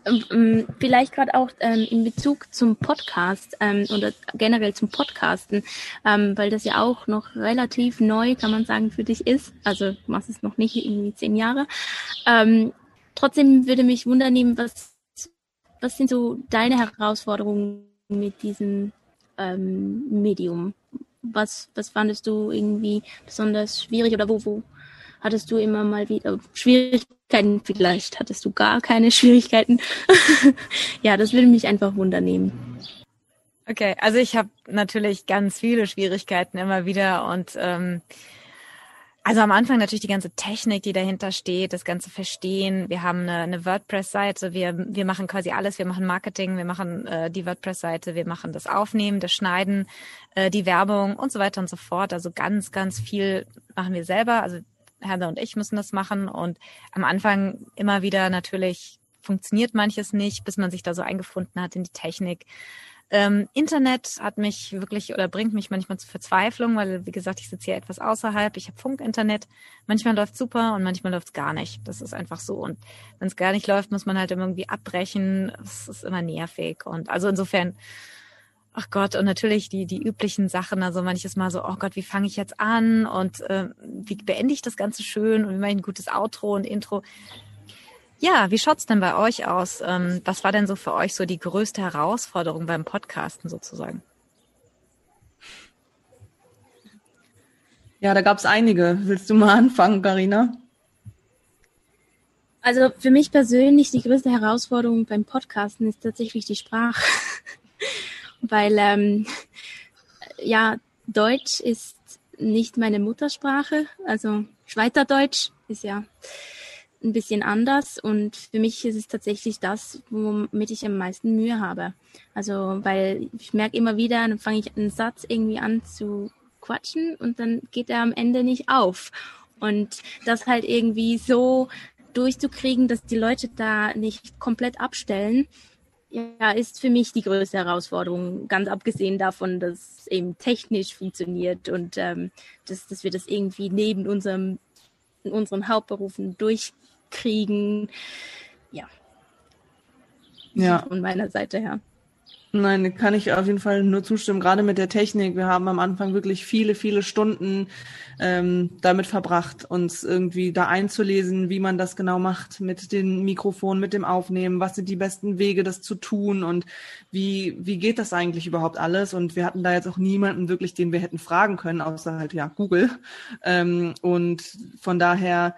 Ähm, ähm, vielleicht gerade auch ähm, in Bezug zum Podcast ähm, oder generell zum Podcasten, ähm, weil das ja auch noch relativ neu, kann man sagen, für dich ist. Also du machst es noch nicht irgendwie zehn Jahre. Ähm, trotzdem würde mich wundern, was, was sind so deine Herausforderungen mit diesem ähm, Medium? Was, was fandest du irgendwie besonders schwierig oder wo, wo hattest du immer mal wieder Schwierigkeiten? Vielleicht hattest du gar keine Schwierigkeiten. ja, das würde mich einfach wundernehmen. Okay, also ich habe natürlich ganz viele Schwierigkeiten immer wieder und ähm, also am Anfang natürlich die ganze Technik, die dahinter steht, das ganze Verstehen. Wir haben eine, eine WordPress-Seite, wir, wir machen quasi alles. Wir machen Marketing, wir machen äh, die WordPress-Seite, wir machen das Aufnehmen, das Schneiden, äh, die Werbung und so weiter und so fort. Also ganz, ganz viel machen wir selber. Also Heather und ich müssen das machen und am Anfang immer wieder natürlich funktioniert manches nicht, bis man sich da so eingefunden hat in die Technik. Ähm, Internet hat mich wirklich oder bringt mich manchmal zur Verzweiflung, weil wie gesagt, ich sitze hier etwas außerhalb. Ich habe Funkinternet. Manchmal läuft super und manchmal läuft es gar nicht. Das ist einfach so. Und wenn es gar nicht läuft, muss man halt irgendwie abbrechen. Es ist immer nervig. Und also insofern ach Gott, und natürlich die, die üblichen Sachen, also manches Mal so, oh Gott, wie fange ich jetzt an und äh, wie beende ich das Ganze schön und wie mache ich ein gutes Outro und Intro. Ja, wie schaut's denn bei euch aus? Ähm, was war denn so für euch so die größte Herausforderung beim Podcasten sozusagen? Ja, da gab's einige. Willst du mal anfangen, Karina? Also für mich persönlich die größte Herausforderung beim Podcasten ist tatsächlich die Sprache, weil ähm, ja Deutsch ist nicht meine Muttersprache, also Schweizerdeutsch ist ja ein bisschen anders und für mich ist es tatsächlich das, womit ich am meisten Mühe habe. Also weil ich merke immer wieder, dann fange ich einen Satz irgendwie an zu quatschen und dann geht er am Ende nicht auf. Und das halt irgendwie so durchzukriegen, dass die Leute da nicht komplett abstellen, ja, ist für mich die größte Herausforderung, ganz abgesehen davon, dass es eben technisch funktioniert und ähm, dass, dass wir das irgendwie neben unserem, unseren Hauptberufen durchkriegen. Ja. Ja. Von meiner Seite her. Nein, kann ich auf jeden Fall nur zustimmen. Gerade mit der Technik. Wir haben am Anfang wirklich viele, viele Stunden ähm, damit verbracht, uns irgendwie da einzulesen, wie man das genau macht mit den Mikrofonen, mit dem Aufnehmen. Was sind die besten Wege, das zu tun und wie wie geht das eigentlich überhaupt alles? Und wir hatten da jetzt auch niemanden wirklich, den wir hätten fragen können, außer halt ja Google. Ähm, und von daher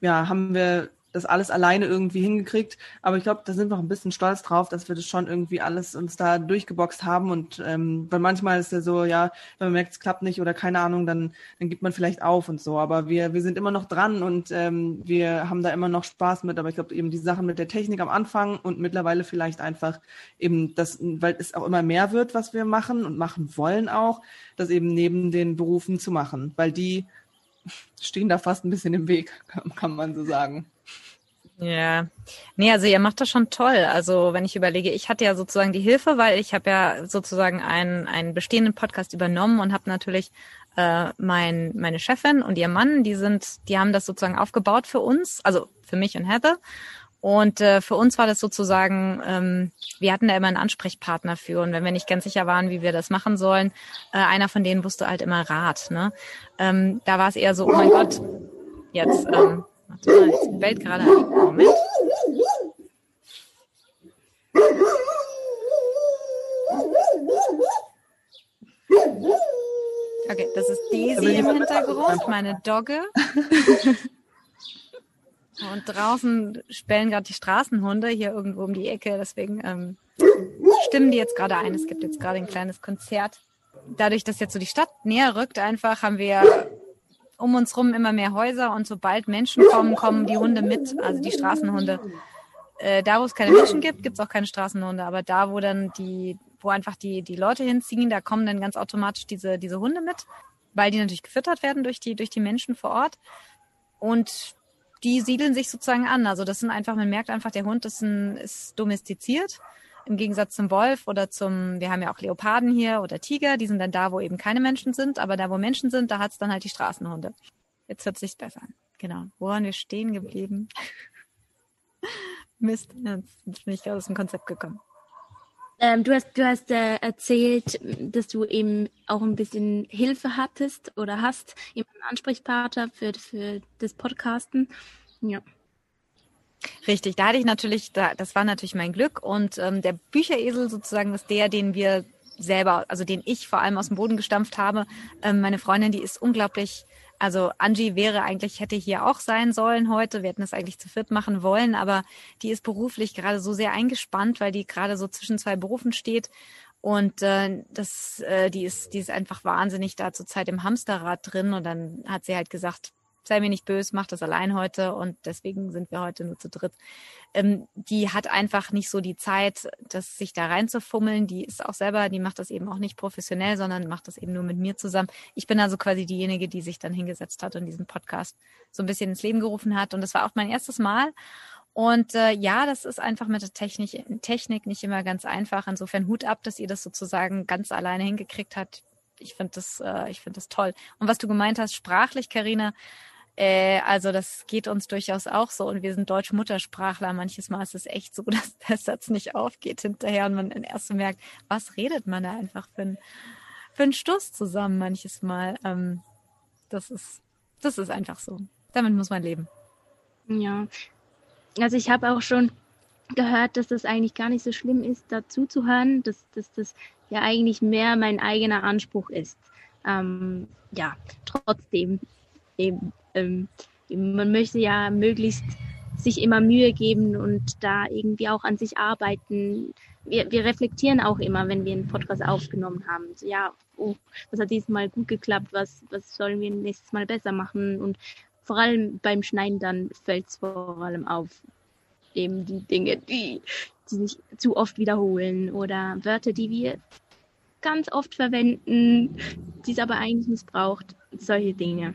ja haben wir das alles alleine irgendwie hingekriegt. Aber ich glaube, da sind wir auch ein bisschen stolz drauf, dass wir das schon irgendwie alles uns da durchgeboxt haben. Und ähm, weil manchmal ist ja so, ja, wenn man merkt, es klappt nicht oder keine Ahnung, dann, dann gibt man vielleicht auf und so. Aber wir, wir sind immer noch dran und ähm, wir haben da immer noch Spaß mit. Aber ich glaube, eben die Sachen mit der Technik am Anfang und mittlerweile vielleicht einfach eben das, weil es auch immer mehr wird, was wir machen und machen wollen auch, das eben neben den Berufen zu machen. Weil die stehen da fast ein bisschen im Weg, kann, kann man so sagen. Ja, nee, also ihr macht das schon toll. Also wenn ich überlege, ich hatte ja sozusagen die Hilfe, weil ich habe ja sozusagen einen, einen bestehenden Podcast übernommen und habe natürlich äh, mein, meine Chefin und ihr Mann, die sind, die haben das sozusagen aufgebaut für uns, also für mich und Heather. Und äh, für uns war das sozusagen, ähm, wir hatten da immer einen Ansprechpartner für. Und wenn wir nicht ganz sicher waren, wie wir das machen sollen, äh, einer von denen wusste halt immer Rat. Ne? Ähm, da war es eher so, oh mein Gott, jetzt ähm, Warte mal, jetzt bellt gerade ein. Moment. Okay, das ist Daisy im Hintergrund, meine Dogge. Und draußen spellen gerade die Straßenhunde hier irgendwo um die Ecke. Deswegen ähm, stimmen die jetzt gerade ein. Es gibt jetzt gerade ein kleines Konzert. Dadurch, dass jetzt so die Stadt näher rückt, einfach haben wir um uns rum immer mehr Häuser und sobald Menschen kommen, kommen die Hunde mit, also die Straßenhunde. Äh, da, wo es keine Menschen gibt, gibt es auch keine Straßenhunde, aber da, wo dann die, wo einfach die, die Leute hinziehen, da kommen dann ganz automatisch diese, diese Hunde mit, weil die natürlich gefüttert werden durch die, durch die Menschen vor Ort. Und die siedeln sich sozusagen an. Also das sind einfach, man merkt einfach, der Hund ist, ein, ist domestiziert im Gegensatz zum Wolf oder zum, wir haben ja auch Leoparden hier oder Tiger, die sind dann da, wo eben keine Menschen sind, aber da, wo Menschen sind, da hat's dann halt die Straßenhunde. Jetzt hört sich's besser an. Genau. Wo waren wir stehen geblieben? Mist, jetzt bin ich aus dem Konzept gekommen. Ähm, du hast, du hast äh, erzählt, dass du eben auch ein bisschen Hilfe hattest oder hast, einen Ansprechpartner für, für das Podcasten. Ja. Richtig, da hatte ich natürlich, da, das war natürlich mein Glück und ähm, der Bücheresel sozusagen ist der, den wir selber, also den ich vor allem aus dem Boden gestampft habe. Ähm, meine Freundin, die ist unglaublich, also Angie wäre eigentlich, hätte hier auch sein sollen heute. Wir hätten es eigentlich zu viert machen wollen, aber die ist beruflich gerade so sehr eingespannt, weil die gerade so zwischen zwei Berufen steht. Und äh, das, äh, die ist, die ist einfach wahnsinnig da zur Zeit im Hamsterrad drin. Und dann hat sie halt gesagt, sei mir nicht böse, mach das allein heute und deswegen sind wir heute nur zu dritt. Ähm, die hat einfach nicht so die Zeit, das sich da reinzufummeln. Die ist auch selber, die macht das eben auch nicht professionell, sondern macht das eben nur mit mir zusammen. Ich bin also quasi diejenige, die sich dann hingesetzt hat und diesen Podcast so ein bisschen ins Leben gerufen hat. Und das war auch mein erstes Mal. Und äh, ja, das ist einfach mit der Technik, Technik nicht immer ganz einfach. Insofern Hut ab, dass ihr das sozusagen ganz alleine hingekriegt habt. Ich finde das, äh, ich finde das toll. Und was du gemeint hast, sprachlich, Karina, äh, also das geht uns durchaus auch so und wir sind deutsche Muttersprachler. Manches Mal ist es echt so, dass der Satz nicht aufgeht hinterher und man erst merkt, was redet man da einfach für, ein, für einen Stuss zusammen manches Mal. Ähm, das ist, das ist einfach so. Damit muss man leben. Ja, also ich habe auch schon gehört, dass das eigentlich gar nicht so schlimm ist, dazu zu hören, dass, dass das ja eigentlich mehr mein eigener Anspruch ist. Ähm, ja, trotzdem eben ähm, man möchte ja möglichst sich immer Mühe geben und da irgendwie auch an sich arbeiten. Wir, wir reflektieren auch immer, wenn wir einen Podcast aufgenommen haben. So, ja, oh, was hat dieses Mal gut geklappt, was, was sollen wir nächstes Mal besser machen? Und vor allem beim Schneiden dann fällt es vor allem auf. Eben die Dinge, die, die sich zu oft wiederholen oder Wörter, die wir ganz oft verwenden, die es aber eigentlich missbraucht. Solche Dinge.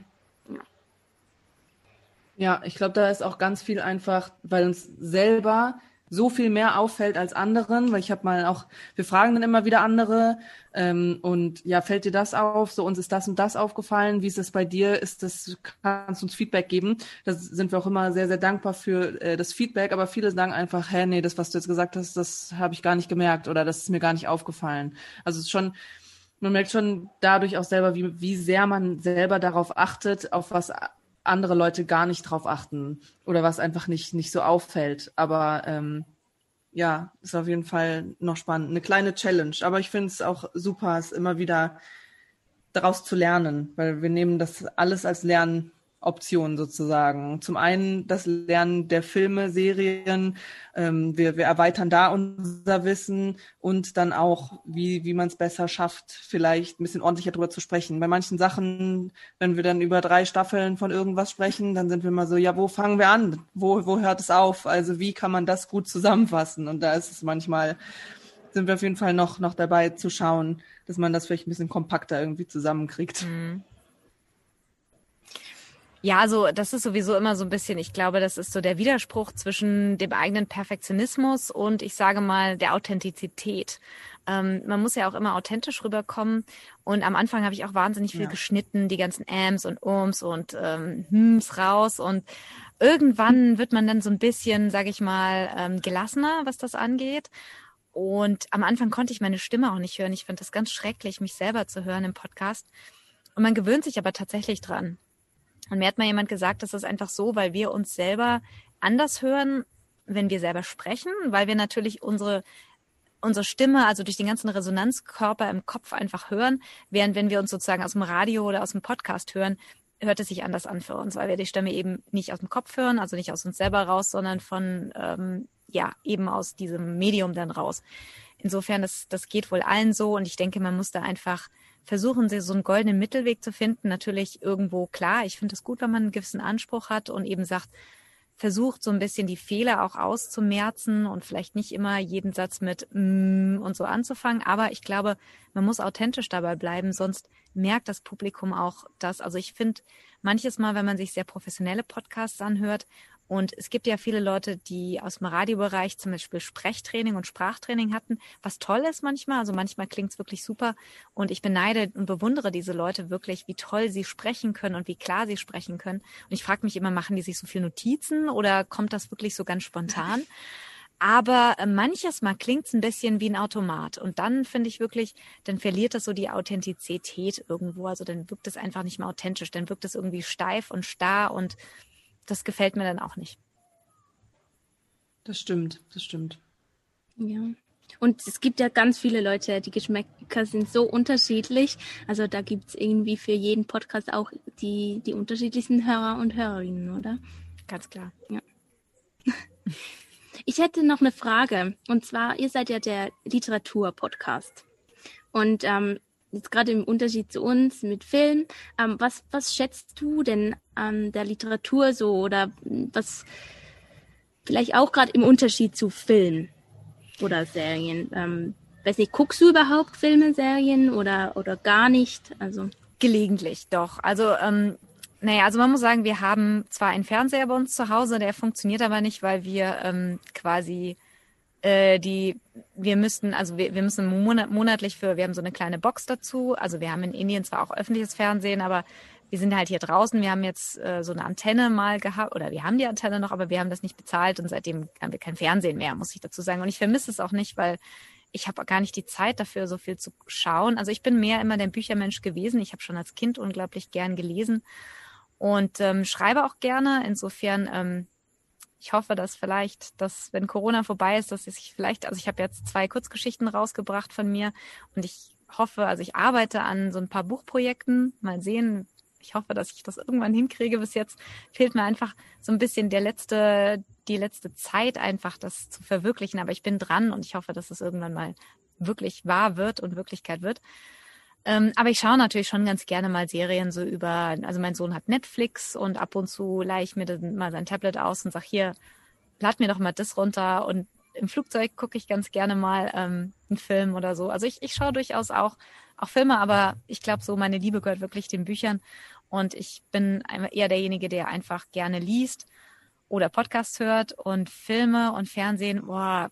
Ja. Ich glaube, da ist auch ganz viel einfach, weil uns selber so viel mehr auffällt als anderen, weil ich habe mal auch, wir fragen dann immer wieder andere ähm, und ja, fällt dir das auf? So uns ist das und das aufgefallen. Wie ist es bei dir? Ist das kannst du uns Feedback geben? Da sind wir auch immer sehr sehr dankbar für äh, das Feedback, aber viele sagen einfach, hä, nee, das was du jetzt gesagt hast, das habe ich gar nicht gemerkt oder das ist mir gar nicht aufgefallen. Also es ist schon man merkt schon dadurch auch selber, wie, wie sehr man selber darauf achtet, auf was andere Leute gar nicht drauf achten oder was einfach nicht, nicht so auffällt. Aber ähm, ja, ist auf jeden Fall noch spannend. Eine kleine Challenge. Aber ich finde es auch super, es immer wieder daraus zu lernen, weil wir nehmen das alles als Lernen Optionen sozusagen. Zum einen das Lernen der Filme, Serien, ähm, wir, wir erweitern da unser Wissen und dann auch, wie, wie man es besser schafft, vielleicht ein bisschen ordentlicher drüber zu sprechen. Bei manchen Sachen, wenn wir dann über drei Staffeln von irgendwas sprechen, dann sind wir mal so, ja, wo fangen wir an? Wo, wo hört es auf? Also wie kann man das gut zusammenfassen? Und da ist es manchmal, sind wir auf jeden Fall noch, noch dabei zu schauen, dass man das vielleicht ein bisschen kompakter irgendwie zusammenkriegt. Mhm. Ja, also das ist sowieso immer so ein bisschen, ich glaube, das ist so der Widerspruch zwischen dem eigenen Perfektionismus und ich sage mal der Authentizität. Ähm, man muss ja auch immer authentisch rüberkommen. Und am Anfang habe ich auch wahnsinnig viel ja. geschnitten, die ganzen Ams und Ums und ähm, Hms raus. Und irgendwann wird man dann so ein bisschen, sage ich mal, ähm, gelassener, was das angeht. Und am Anfang konnte ich meine Stimme auch nicht hören. Ich fand das ganz schrecklich, mich selber zu hören im Podcast. Und man gewöhnt sich aber tatsächlich dran. Und mir hat mal jemand gesagt, das ist einfach so, weil wir uns selber anders hören, wenn wir selber sprechen, weil wir natürlich unsere unsere Stimme, also durch den ganzen Resonanzkörper im Kopf einfach hören, während wenn wir uns sozusagen aus dem Radio oder aus dem Podcast hören, hört es sich anders an für uns, weil wir die Stimme eben nicht aus dem Kopf hören, also nicht aus uns selber raus, sondern von ähm, ja eben aus diesem Medium dann raus. Insofern, das, das geht wohl allen so und ich denke, man muss da einfach versuchen sie so einen goldenen Mittelweg zu finden. Natürlich irgendwo klar. Ich finde es gut, wenn man einen gewissen Anspruch hat und eben sagt, versucht so ein bisschen die Fehler auch auszumerzen und vielleicht nicht immer jeden Satz mit mm und so anzufangen. Aber ich glaube, man muss authentisch dabei bleiben, sonst merkt das Publikum auch das. Also ich finde manches Mal, wenn man sich sehr professionelle Podcasts anhört und es gibt ja viele Leute, die aus dem Radiobereich zum Beispiel Sprechtraining und Sprachtraining hatten, was toll ist manchmal. Also manchmal klingt es wirklich super. Und ich beneide und bewundere diese Leute wirklich, wie toll sie sprechen können und wie klar sie sprechen können. Und ich frage mich immer, machen die sich so viel Notizen oder kommt das wirklich so ganz spontan? Aber äh, manches Mal klingt es ein bisschen wie ein Automat. Und dann finde ich wirklich, dann verliert das so die Authentizität irgendwo. Also dann wirkt es einfach nicht mehr authentisch. Dann wirkt es irgendwie steif und starr und das gefällt mir dann auch nicht. Das stimmt, das stimmt. Ja. Und es gibt ja ganz viele Leute, die Geschmäcker sind so unterschiedlich. Also da gibt es irgendwie für jeden Podcast auch die, die unterschiedlichsten Hörer und Hörerinnen, oder? Ganz klar. Ja. Ich hätte noch eine Frage. Und zwar, ihr seid ja der Literatur-Podcast. Und ähm, jetzt gerade im Unterschied zu uns mit Film, ähm, was, was schätzt du denn an der Literatur so oder was vielleicht auch gerade im Unterschied zu Film oder Serien? Ähm, weiß nicht, guckst du überhaupt Filme, Serien oder, oder gar nicht? Also Gelegentlich, doch. Also ähm, naja, also man muss sagen, wir haben zwar einen Fernseher bei uns zu Hause, der funktioniert aber nicht, weil wir ähm, quasi äh, die, wir müssten, also wir, wir müssen monatlich für, wir haben so eine kleine Box dazu. Also wir haben in Indien zwar auch öffentliches Fernsehen, aber wir sind halt hier draußen. Wir haben jetzt äh, so eine Antenne mal gehabt, oder wir haben die Antenne noch, aber wir haben das nicht bezahlt und seitdem haben wir kein Fernsehen mehr, muss ich dazu sagen. Und ich vermisse es auch nicht, weil ich habe gar nicht die Zeit dafür, so viel zu schauen. Also ich bin mehr immer der Büchermensch gewesen. Ich habe schon als Kind unglaublich gern gelesen und ähm, schreibe auch gerne. Insofern ähm, ich hoffe, dass vielleicht, dass wenn Corona vorbei ist, dass ich vielleicht, also ich habe jetzt zwei Kurzgeschichten rausgebracht von mir und ich hoffe, also ich arbeite an so ein paar Buchprojekten. Mal sehen, Ich hoffe, dass ich das irgendwann hinkriege. Bis jetzt fehlt mir einfach so ein bisschen der letzte, die letzte Zeit einfach, das zu verwirklichen. Aber ich bin dran und ich hoffe, dass es irgendwann mal wirklich wahr wird und Wirklichkeit wird. Ähm, aber ich schaue natürlich schon ganz gerne mal Serien so über, also mein Sohn hat Netflix und ab und zu leihe ich mir dann mal sein Tablet aus und sage, hier, lad mir doch mal das runter und im Flugzeug gucke ich ganz gerne mal ähm, einen Film oder so. Also ich, ich schaue durchaus auch, auch Filme, aber ich glaube so, meine Liebe gehört wirklich den Büchern und ich bin eher derjenige, der einfach gerne liest oder Podcasts hört und Filme und Fernsehen, boah,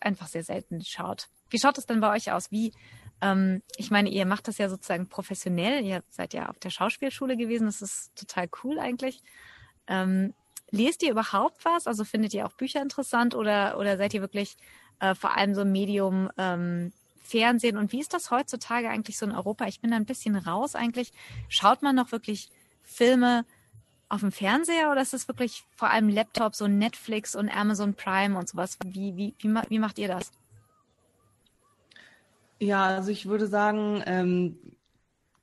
einfach sehr selten schaut. Wie schaut es denn bei euch aus? Wie, ähm, ich meine, ihr macht das ja sozusagen professionell. Ihr seid ja auf der Schauspielschule gewesen. Das ist total cool eigentlich. Ähm, lest ihr überhaupt was? Also findet ihr auch Bücher interessant oder, oder seid ihr wirklich äh, vor allem so ein Medium ähm, Fernsehen? Und wie ist das heutzutage eigentlich so in Europa? Ich bin da ein bisschen raus eigentlich. Schaut man noch wirklich Filme auf dem Fernseher oder ist es wirklich vor allem Laptop, so Netflix und Amazon Prime und sowas? Wie, wie, wie, wie macht ihr das? Ja, also ich würde sagen, ähm,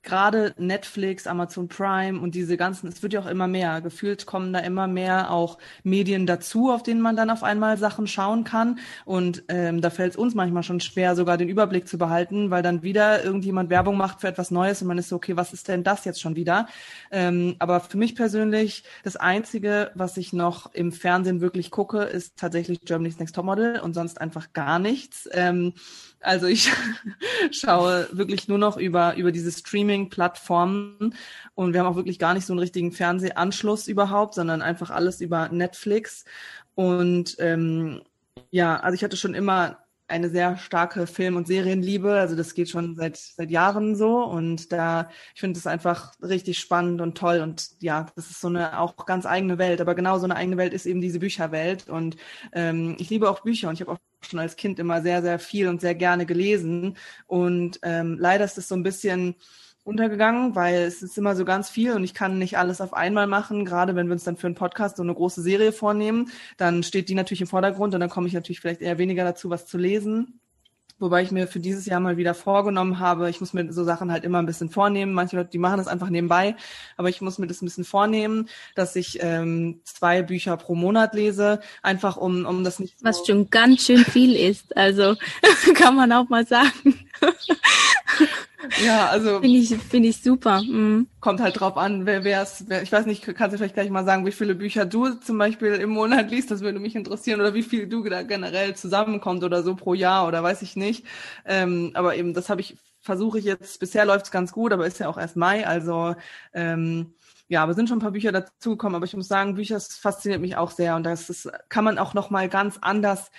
gerade Netflix, Amazon Prime und diese ganzen, es wird ja auch immer mehr. Gefühlt kommen da immer mehr auch Medien dazu, auf denen man dann auf einmal Sachen schauen kann. Und ähm, da fällt es uns manchmal schon schwer, sogar den Überblick zu behalten, weil dann wieder irgendjemand Werbung macht für etwas Neues und man ist so, okay, was ist denn das jetzt schon wieder? Ähm, aber für mich persönlich, das Einzige, was ich noch im Fernsehen wirklich gucke, ist tatsächlich Germany's Next Topmodel und sonst einfach gar nichts. Ähm, also ich schaue wirklich nur noch über, über diese Streaming-Plattformen und wir haben auch wirklich gar nicht so einen richtigen Fernsehanschluss überhaupt, sondern einfach alles über Netflix. Und ähm, ja, also ich hatte schon immer eine sehr starke Film- und Serienliebe. Also das geht schon seit seit Jahren so und da ich finde es einfach richtig spannend und toll und ja, das ist so eine auch ganz eigene Welt. Aber genau so eine eigene Welt ist eben diese Bücherwelt und ähm, ich liebe auch Bücher und ich habe auch schon als Kind immer sehr sehr viel und sehr gerne gelesen und ähm, leider ist es so ein bisschen untergegangen, weil es ist immer so ganz viel und ich kann nicht alles auf einmal machen. Gerade wenn wir uns dann für einen Podcast so eine große Serie vornehmen, dann steht die natürlich im Vordergrund und dann komme ich natürlich vielleicht eher weniger dazu, was zu lesen. Wobei ich mir für dieses Jahr mal wieder vorgenommen habe, ich muss mir so Sachen halt immer ein bisschen vornehmen. Manche Leute, die machen das einfach nebenbei, aber ich muss mir das ein bisschen vornehmen, dass ich ähm, zwei Bücher pro Monat lese, einfach um, um das nicht. Was schon ganz schön viel ist, also kann man auch mal sagen. Ja, also. Finde ich, finde ich super. Mhm. Kommt halt drauf an, wer wär's, wer, ich weiß nicht, kannst du vielleicht gleich mal sagen, wie viele Bücher du zum Beispiel im Monat liest, das würde mich interessieren, oder wie viel du da generell zusammenkommt oder so pro Jahr oder weiß ich nicht. Ähm, aber eben, das habe ich, versuche ich jetzt, bisher läuft's ganz gut, aber ist ja auch erst Mai, also, ähm, ja, aber sind schon ein paar Bücher dazugekommen, aber ich muss sagen, Bücher fasziniert mich auch sehr und das ist, kann man auch nochmal ganz anders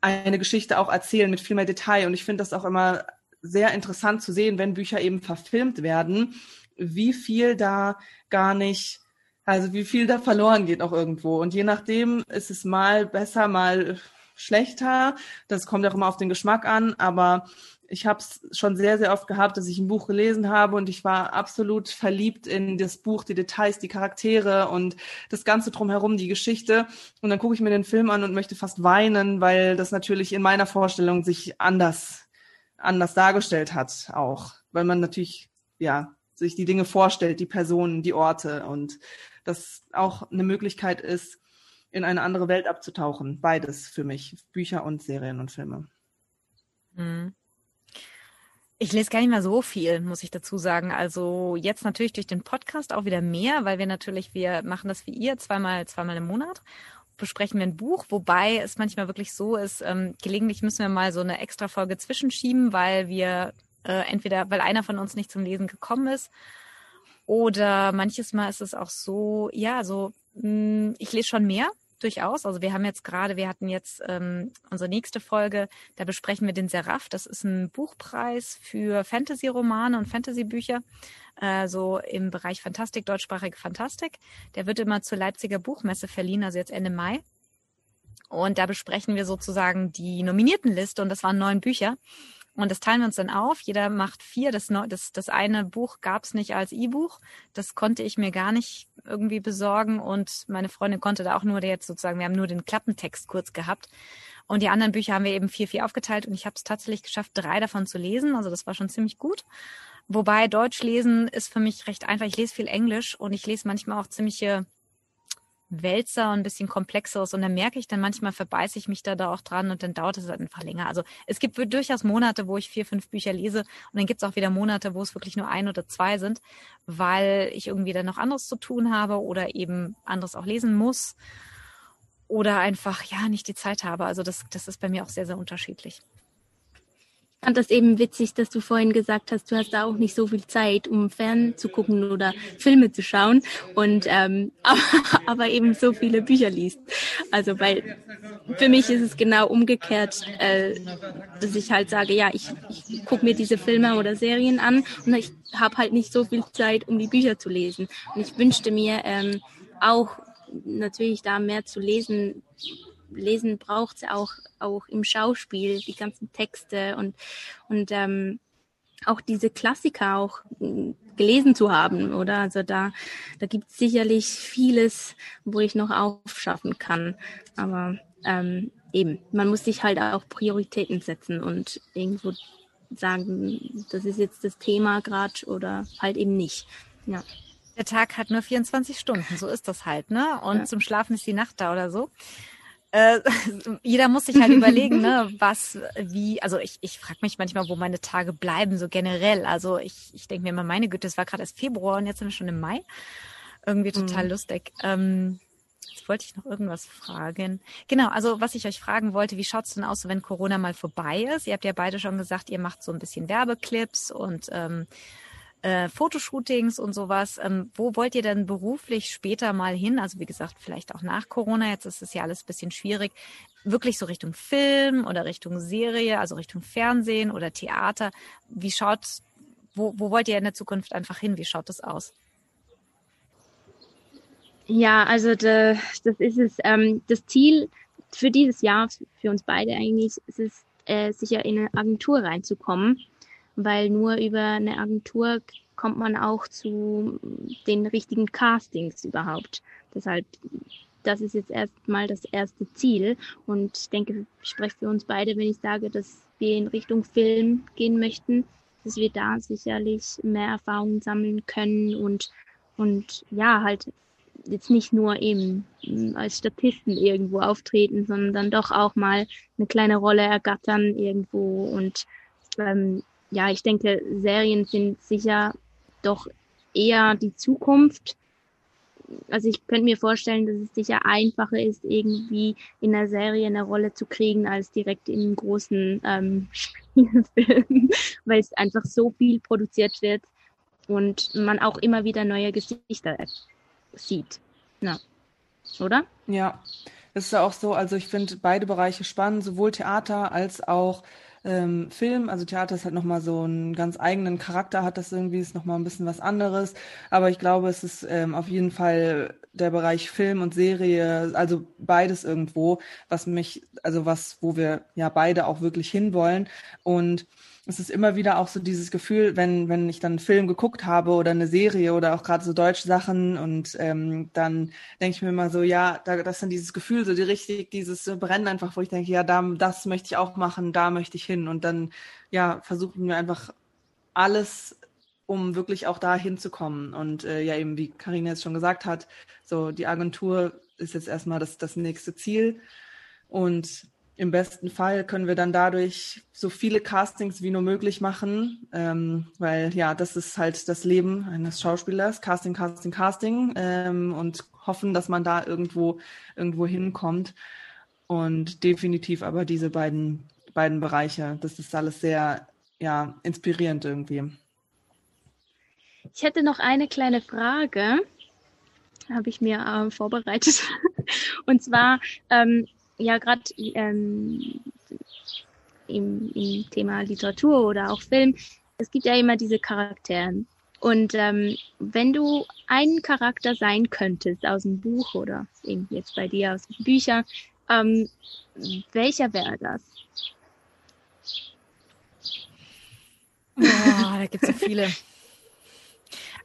eine Geschichte auch erzählen mit viel mehr Detail und ich finde das auch immer sehr interessant zu sehen, wenn Bücher eben verfilmt werden, wie viel da gar nicht, also wie viel da verloren geht auch irgendwo. Und je nachdem ist es mal besser, mal schlechter. Das kommt auch immer auf den Geschmack an, aber ich habe es schon sehr, sehr oft gehabt, dass ich ein Buch gelesen habe und ich war absolut verliebt in das Buch, die Details, die Charaktere und das Ganze drumherum, die Geschichte. Und dann gucke ich mir den Film an und möchte fast weinen, weil das natürlich in meiner Vorstellung sich anders anders dargestellt hat auch, weil man natürlich ja sich die Dinge vorstellt, die Personen, die Orte und das auch eine Möglichkeit ist, in eine andere Welt abzutauchen. Beides für mich, Bücher und Serien und Filme. Mhm. Ich lese gar nicht mehr so viel, muss ich dazu sagen. Also jetzt natürlich durch den Podcast auch wieder mehr, weil wir natürlich, wir machen das wie ihr zweimal, zweimal im Monat besprechen wir ein Buch, wobei es manchmal wirklich so ist, ähm, gelegentlich müssen wir mal so eine extra Folge zwischenschieben, weil wir äh, entweder, weil einer von uns nicht zum Lesen gekommen ist. Oder manches Mal ist es auch so, ja, so, mh, hm, ich lese schon mehr, durchaus. Also wir haben jetzt gerade, wir hatten jetzt ähm, unsere nächste Folge, da besprechen wir den Seraph. Das ist ein Buchpreis für Fantasy-Romane und Fantasy-Bücher, äh, so im Bereich Fantastik, deutschsprachige Fantastik. Der wird immer zur Leipziger Buchmesse verliehen, also jetzt Ende Mai. Und da besprechen wir sozusagen die Nominiertenliste und das waren neun Bücher. Und das teilen wir uns dann auf. Jeder macht vier. Das, das, das eine Buch gab es nicht als E-Buch. Das konnte ich mir gar nicht irgendwie besorgen. Und meine Freundin konnte da auch nur jetzt sozusagen, wir haben nur den Klappentext kurz gehabt. Und die anderen Bücher haben wir eben vier, vier aufgeteilt. Und ich habe es tatsächlich geschafft, drei davon zu lesen. Also das war schon ziemlich gut. Wobei Deutsch lesen ist für mich recht einfach. Ich lese viel Englisch und ich lese manchmal auch ziemliche Wälzer und ein bisschen komplexeres und dann merke ich dann manchmal verbeiße ich mich da, da auch dran und dann dauert es halt einfach länger. Also es gibt durchaus Monate, wo ich vier, fünf Bücher lese und dann gibt es auch wieder Monate, wo es wirklich nur ein oder zwei sind, weil ich irgendwie dann noch anderes zu tun habe oder eben anderes auch lesen muss oder einfach ja nicht die Zeit habe. Also das, das ist bei mir auch sehr, sehr unterschiedlich fand das eben witzig, dass du vorhin gesagt hast, du hast da auch nicht so viel Zeit, um fern zu gucken oder Filme zu schauen und ähm, aber, aber eben so viele Bücher liest. Also weil für mich ist es genau umgekehrt, äh, dass ich halt sage, ja, ich, ich gucke mir diese Filme oder Serien an und ich habe halt nicht so viel Zeit, um die Bücher zu lesen. Und ich wünschte mir ähm, auch natürlich da mehr zu lesen, Lesen braucht es auch, auch im Schauspiel, die ganzen Texte und, und ähm, auch diese Klassiker auch mm, gelesen zu haben, oder? Also da, da gibt es sicherlich vieles, wo ich noch aufschaffen kann. Aber ähm, eben, man muss sich halt auch Prioritäten setzen und irgendwo sagen, das ist jetzt das Thema gerade oder halt eben nicht. Ja. Der Tag hat nur 24 Stunden, so ist das halt, ne? Und ja. zum Schlafen ist die Nacht da oder so. Äh, jeder muss sich halt überlegen, ne, was, wie, also ich, ich frage mich manchmal, wo meine Tage bleiben, so generell. Also ich, ich denke mir immer, meine Güte, es war gerade erst Februar und jetzt sind wir schon im Mai. Irgendwie total mhm. lustig. Ähm, jetzt wollte ich noch irgendwas fragen. Genau, also was ich euch fragen wollte, wie schaut's denn aus, wenn Corona mal vorbei ist? Ihr habt ja beide schon gesagt, ihr macht so ein bisschen Werbeclips und ähm, äh, Fotoshootings und sowas. Ähm, wo wollt ihr denn beruflich später mal hin? Also wie gesagt, vielleicht auch nach Corona. Jetzt ist es ja alles ein bisschen schwierig. Wirklich so Richtung Film oder Richtung Serie, also Richtung Fernsehen oder Theater. Wie schaut, wo, wo wollt ihr in der Zukunft einfach hin? Wie schaut das aus? Ja, also de, das ist es. Ähm, das Ziel für dieses Jahr, für uns beide eigentlich, ist es, äh, sicher in eine Agentur reinzukommen weil nur über eine Agentur kommt man auch zu den richtigen Castings überhaupt. Deshalb, das ist jetzt erstmal das erste Ziel und ich denke, ich spreche für uns beide, wenn ich sage, dass wir in Richtung Film gehen möchten, dass wir da sicherlich mehr Erfahrungen sammeln können und, und ja, halt jetzt nicht nur eben als Statisten irgendwo auftreten, sondern dann doch auch mal eine kleine Rolle ergattern irgendwo und ähm, ja, ich denke, Serien sind sicher doch eher die Zukunft. Also ich könnte mir vorstellen, dass es sicher einfacher ist, irgendwie in einer Serie eine Rolle zu kriegen, als direkt in großen ähm, Spielfilm, weil es einfach so viel produziert wird und man auch immer wieder neue Gesichter sieht. Ja. Oder? Ja, das ist ja auch so. Also ich finde beide Bereiche spannend, sowohl Theater als auch ähm, Film. Also Theater ist halt nochmal so einen ganz eigenen Charakter, hat das irgendwie, ist nochmal ein bisschen was anderes. Aber ich glaube, es ist ähm, auf jeden Fall der Bereich Film und Serie, also beides irgendwo, was mich, also was, wo wir ja beide auch wirklich hinwollen. Und es ist immer wieder auch so dieses Gefühl, wenn, wenn ich dann einen Film geguckt habe oder eine Serie oder auch gerade so deutsche Sachen und ähm, dann denke ich mir immer so, ja, da, das ist dann dieses Gefühl, so die richtig, dieses Brennen einfach, wo ich denke, ja, da, das möchte ich auch machen, da möchte ich hin. Und dann, ja, versuchen wir einfach alles, um wirklich auch da hinzukommen. Und äh, ja, eben wie Karina jetzt schon gesagt hat, so die Agentur ist jetzt erstmal das, das nächste Ziel. Und im besten Fall können wir dann dadurch so viele Castings wie nur möglich machen, ähm, weil ja, das ist halt das Leben eines Schauspielers, Casting, Casting, Casting ähm, und hoffen, dass man da irgendwo irgendwo hinkommt und definitiv aber diese beiden beiden Bereiche, das ist alles sehr ja inspirierend irgendwie. Ich hätte noch eine kleine Frage, habe ich mir äh, vorbereitet. Und zwar, ähm, ja gerade ähm, im, im Thema Literatur oder auch Film, es gibt ja immer diese Charaktere. Und ähm, wenn du ein Charakter sein könntest aus dem Buch oder eben jetzt bei dir aus Büchern, ähm, welcher wäre das? Oh, da gibt es so viele.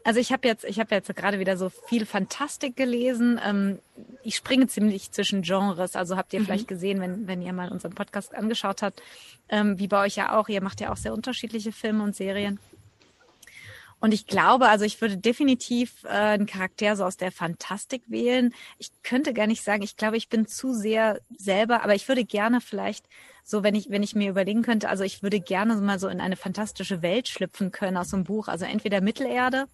Also ich habe jetzt, ich habe jetzt gerade wieder so viel Fantastik gelesen. Ähm, ich springe ziemlich zwischen Genres. Also habt ihr mhm. vielleicht gesehen, wenn, wenn ihr mal unseren Podcast angeschaut habt, ähm, wie bei euch ja auch. Ihr macht ja auch sehr unterschiedliche Filme und Serien. Und ich glaube, also ich würde definitiv äh, einen Charakter so aus der Fantastik wählen. Ich könnte gar nicht sagen, ich glaube, ich bin zu sehr selber, aber ich würde gerne vielleicht so, wenn ich, wenn ich mir überlegen könnte, also ich würde gerne mal so in eine fantastische Welt schlüpfen können aus so einem Buch. Also entweder Mittelerde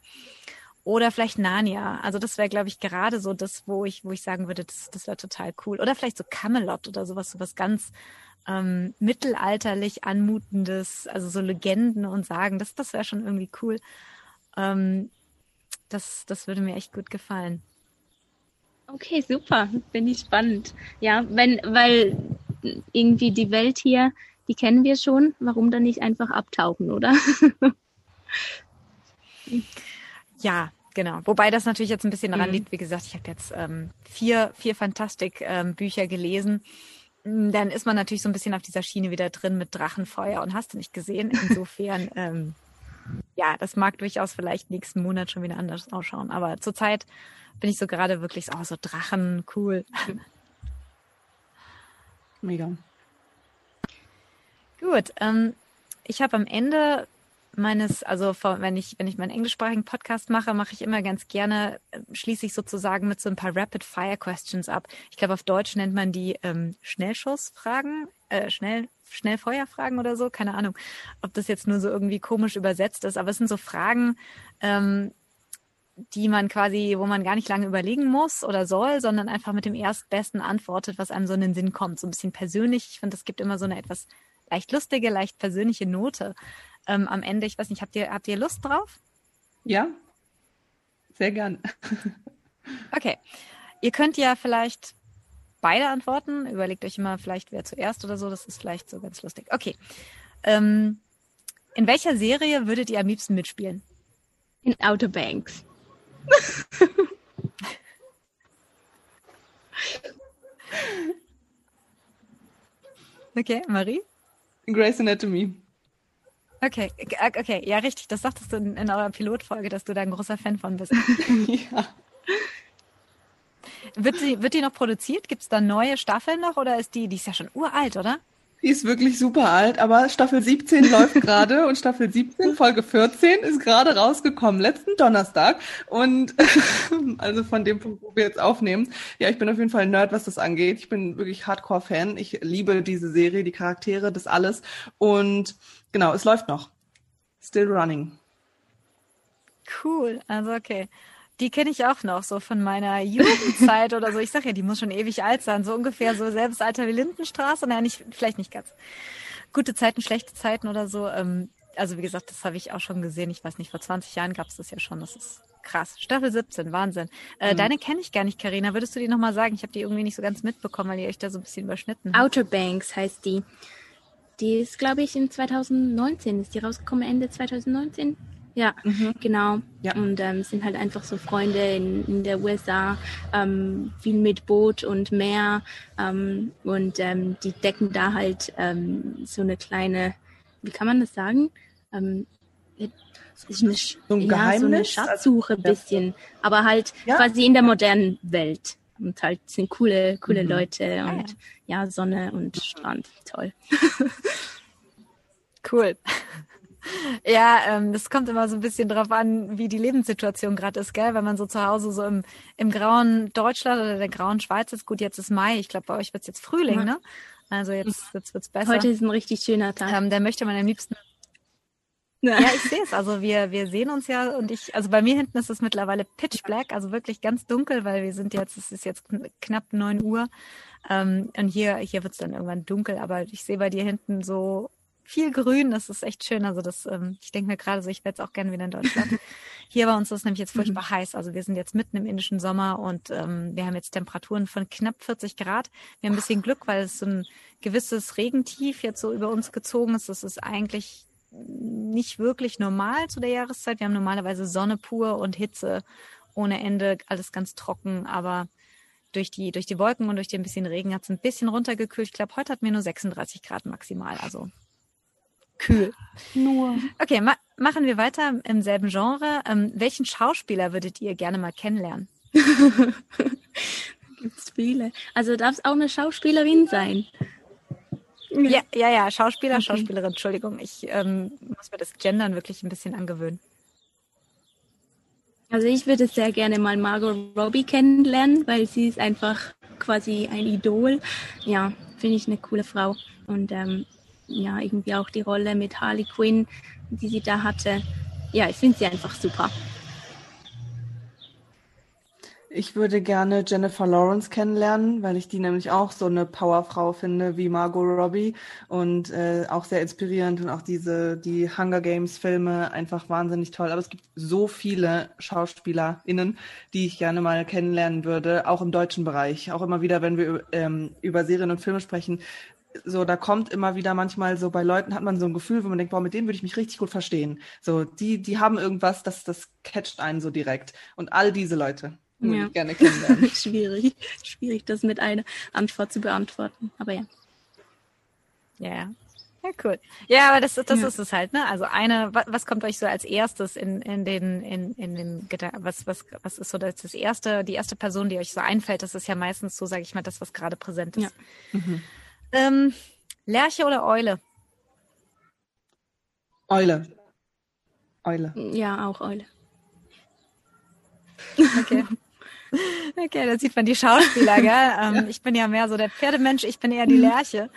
oder vielleicht Narnia. Also das wäre, glaube ich, gerade so das, wo ich, wo ich sagen würde, das, das wäre total cool. Oder vielleicht so Camelot oder sowas, sowas ganz ähm, mittelalterlich anmutendes, also so Legenden und Sagen. Das, das wäre schon irgendwie cool. Ähm, das, das würde mir echt gut gefallen. Okay, super. Finde ich spannend. Ja, wenn, weil irgendwie die Welt hier, die kennen wir schon. Warum dann nicht einfach abtauchen, oder? ja, genau. Wobei das natürlich jetzt ein bisschen daran mhm. liegt. Wie gesagt, ich habe jetzt ähm, vier, vier Fantastik-Bücher ähm, gelesen. Dann ist man natürlich so ein bisschen auf dieser Schiene wieder drin mit Drachenfeuer und hast du nicht gesehen. Insofern ähm, ja, das mag durchaus vielleicht nächsten Monat schon wieder anders ausschauen. Aber zurzeit bin ich so gerade wirklich so, oh, so Drachen, cool. Mega. Gut, ähm, ich habe am Ende meines, also wenn ich, wenn ich meinen englischsprachigen Podcast mache, mache ich immer ganz gerne, äh, schließe ich sozusagen mit so ein paar Rapid Fire Questions ab. Ich glaube, auf Deutsch nennt man die ähm, Schnellschussfragen, äh, schnell, Schnellfeuerfragen oder so. Keine Ahnung, ob das jetzt nur so irgendwie komisch übersetzt ist, aber es sind so Fragen, ähm, die man quasi, wo man gar nicht lange überlegen muss oder soll, sondern einfach mit dem Erstbesten antwortet, was einem so in den Sinn kommt. So ein bisschen persönlich. Ich finde, es gibt immer so eine etwas leicht lustige, leicht persönliche Note ähm, am Ende. Ich weiß nicht, habt ihr, habt ihr Lust drauf? Ja, sehr gern. okay. Ihr könnt ja vielleicht beide antworten. Überlegt euch immer vielleicht, wer zuerst oder so. Das ist vielleicht so ganz lustig. Okay. Ähm, in welcher Serie würdet ihr am liebsten mitspielen? In Outer Banks. okay, Marie? Grace Anatomy. Okay, okay, ja, richtig. Das sagtest du in, in eurer Pilotfolge, dass du da ein großer Fan von bist. ja. Wird die, wird die noch produziert? Gibt es da neue Staffeln noch oder ist die, die ist ja schon uralt, oder? Die ist wirklich super alt, aber Staffel 17 läuft gerade und Staffel 17, Folge 14 ist gerade rausgekommen, letzten Donnerstag. Und also von dem Punkt, wo wir jetzt aufnehmen. Ja, ich bin auf jeden Fall ein Nerd, was das angeht. Ich bin wirklich Hardcore-Fan. Ich liebe diese Serie, die Charaktere, das alles. Und genau, es läuft noch. Still running. Cool, also okay. Die kenne ich auch noch, so von meiner Jugendzeit oder so. Ich sag ja, die muss schon ewig alt sein, so ungefähr so selbst Alter wie Lindenstraße. Naja, nicht, vielleicht nicht ganz. Gute Zeiten, schlechte Zeiten oder so. Ähm, also wie gesagt, das habe ich auch schon gesehen. Ich weiß nicht, vor 20 Jahren gab es das ja schon. Das ist krass. Staffel 17, Wahnsinn. Äh, mhm. Deine kenne ich gar nicht, Karina. Würdest du die nochmal sagen? Ich habe die irgendwie nicht so ganz mitbekommen, weil ihr euch da so ein bisschen überschnitten habt. Outer Banks heißt die. Die ist, glaube ich, in 2019. Ist die rausgekommen Ende 2019? Ja, mhm. genau. Ja. Und ähm, sind halt einfach so Freunde in, in der USA, ähm, viel mit Boot und Meer. Ähm, und ähm, die decken da halt ähm, so eine kleine, wie kann man das sagen? Ähm, ist eine, so ein ja, so eine Schatzsuche also, bisschen, ja. aber halt ja. quasi in der modernen Welt. Und halt sind coole, coole mhm. Leute und ja, Sonne und Strand. Toll. cool. Ja, ähm, das kommt immer so ein bisschen drauf an, wie die Lebenssituation gerade ist, gell? Wenn man so zu Hause so im, im grauen Deutschland oder der grauen Schweiz ist, gut, jetzt ist Mai, ich glaube, bei euch wird es jetzt Frühling, ja. ne? Also jetzt, jetzt wird's besser. Heute ist ein richtig schöner Tag. Ähm, da möchte man am liebsten ja, ich sehe es. Also wir, wir sehen uns ja und ich, also bei mir hinten ist es mittlerweile pitch black, also wirklich ganz dunkel, weil wir sind jetzt, es ist jetzt knapp neun Uhr. Ähm, und hier, hier wird es dann irgendwann dunkel, aber ich sehe bei dir hinten so viel Grün, das ist echt schön. Also das, ähm, ich denke mir gerade so, ich werde es auch gerne wieder in Deutschland. Hier bei uns ist es nämlich jetzt furchtbar mhm. heiß. Also wir sind jetzt mitten im indischen Sommer und ähm, wir haben jetzt Temperaturen von knapp 40 Grad. Wir haben ein bisschen Glück, weil es so ein gewisses Regentief jetzt so über uns gezogen ist. Das ist eigentlich nicht wirklich normal zu der Jahreszeit. Wir haben normalerweise Sonne pur und Hitze ohne Ende, alles ganz trocken, aber durch die, durch die Wolken und durch den bisschen Regen hat es ein bisschen runtergekühlt. Ich glaube, heute hatten wir nur 36 Grad maximal. Also kühl. Nur. Okay, ma machen wir weiter im selben Genre. Ähm, welchen Schauspieler würdet ihr gerne mal kennenlernen? Gibt's viele. Also darf es auch eine Schauspielerin sein? Ja, ja, ja, Schauspieler, okay. Schauspielerin, Entschuldigung. Ich ähm, muss mir das Gendern wirklich ein bisschen angewöhnen. Also ich würde sehr gerne mal Margot Robbie kennenlernen, weil sie ist einfach quasi ein Idol. Ja, finde ich eine coole Frau. Und ähm, ja, irgendwie auch die Rolle mit Harley Quinn, die sie da hatte. Ja, ich finde sie einfach super. Ich würde gerne Jennifer Lawrence kennenlernen, weil ich die nämlich auch so eine Powerfrau finde wie Margot Robbie und äh, auch sehr inspirierend und auch diese die Hunger Games Filme einfach wahnsinnig toll. Aber es gibt so viele SchauspielerInnen, die ich gerne mal kennenlernen würde, auch im deutschen Bereich. Auch immer wieder, wenn wir ähm, über Serien und Filme sprechen, so, da kommt immer wieder manchmal so bei Leuten hat man so ein Gefühl, wo man denkt, boah, mit denen würde ich mich richtig gut verstehen. So, die, die haben irgendwas, das, das catcht einen so direkt. Und all diese Leute. Würde ja. ich gerne kennenlernen. schwierig, schwierig, das mit einer Antwort zu beantworten. Aber ja. Ja. Ja, cool. Ja, aber das, das ja. ist es halt, ne? Also eine, was, was kommt euch so als erstes in, in den, in, in den Gedanken, was, was, was ist so das, das erste, die erste Person, die euch so einfällt? Das ist ja meistens so, sage ich mal, das, was gerade präsent ist. Ja. Mhm. Ähm, Lerche oder Eule? Eule. Eule. Ja, auch Eule. Okay. Okay, da sieht man die Schauspieler, gell? Ähm, ich bin ja mehr so der Pferdemensch, ich bin eher die Lerche.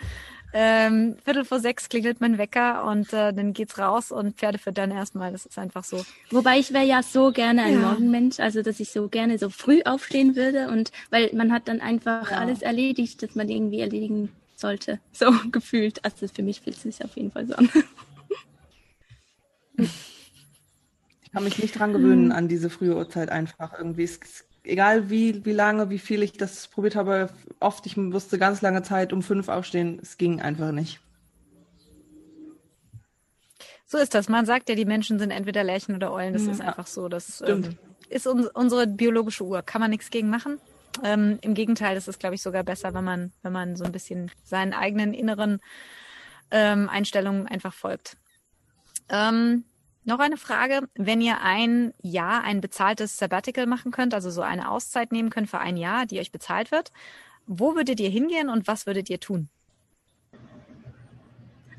Ähm, Viertel vor sechs klingelt mein Wecker und äh, dann geht's raus und Pferde füttern erstmal. Das ist einfach so. Wobei ich wäre ja so gerne ein ja. Morgenmensch, also dass ich so gerne so früh aufstehen würde und weil man hat dann einfach ja. alles erledigt, das man irgendwie erledigen sollte. So gefühlt. Also für mich fühlt es sich auf jeden Fall so an. Ich kann mich nicht dran gewöhnen an diese frühe Uhrzeit einfach irgendwie. Es, egal wie, wie lange, wie viel ich das probiert habe, oft, ich musste ganz lange Zeit um fünf aufstehen, es ging einfach nicht. So ist das. Man sagt ja, die Menschen sind entweder Lerchen oder Eulen. Das ja, ist einfach so. Das ähm, ist un unsere biologische Uhr. Kann man nichts gegen machen. Ähm, Im Gegenteil, das ist, glaube ich, sogar besser, wenn man, wenn man so ein bisschen seinen eigenen inneren ähm, Einstellungen einfach folgt. Ähm, noch eine Frage. Wenn ihr ein Jahr ein bezahltes Sabbatical machen könnt, also so eine Auszeit nehmen könnt für ein Jahr, die euch bezahlt wird, wo würdet ihr hingehen und was würdet ihr tun?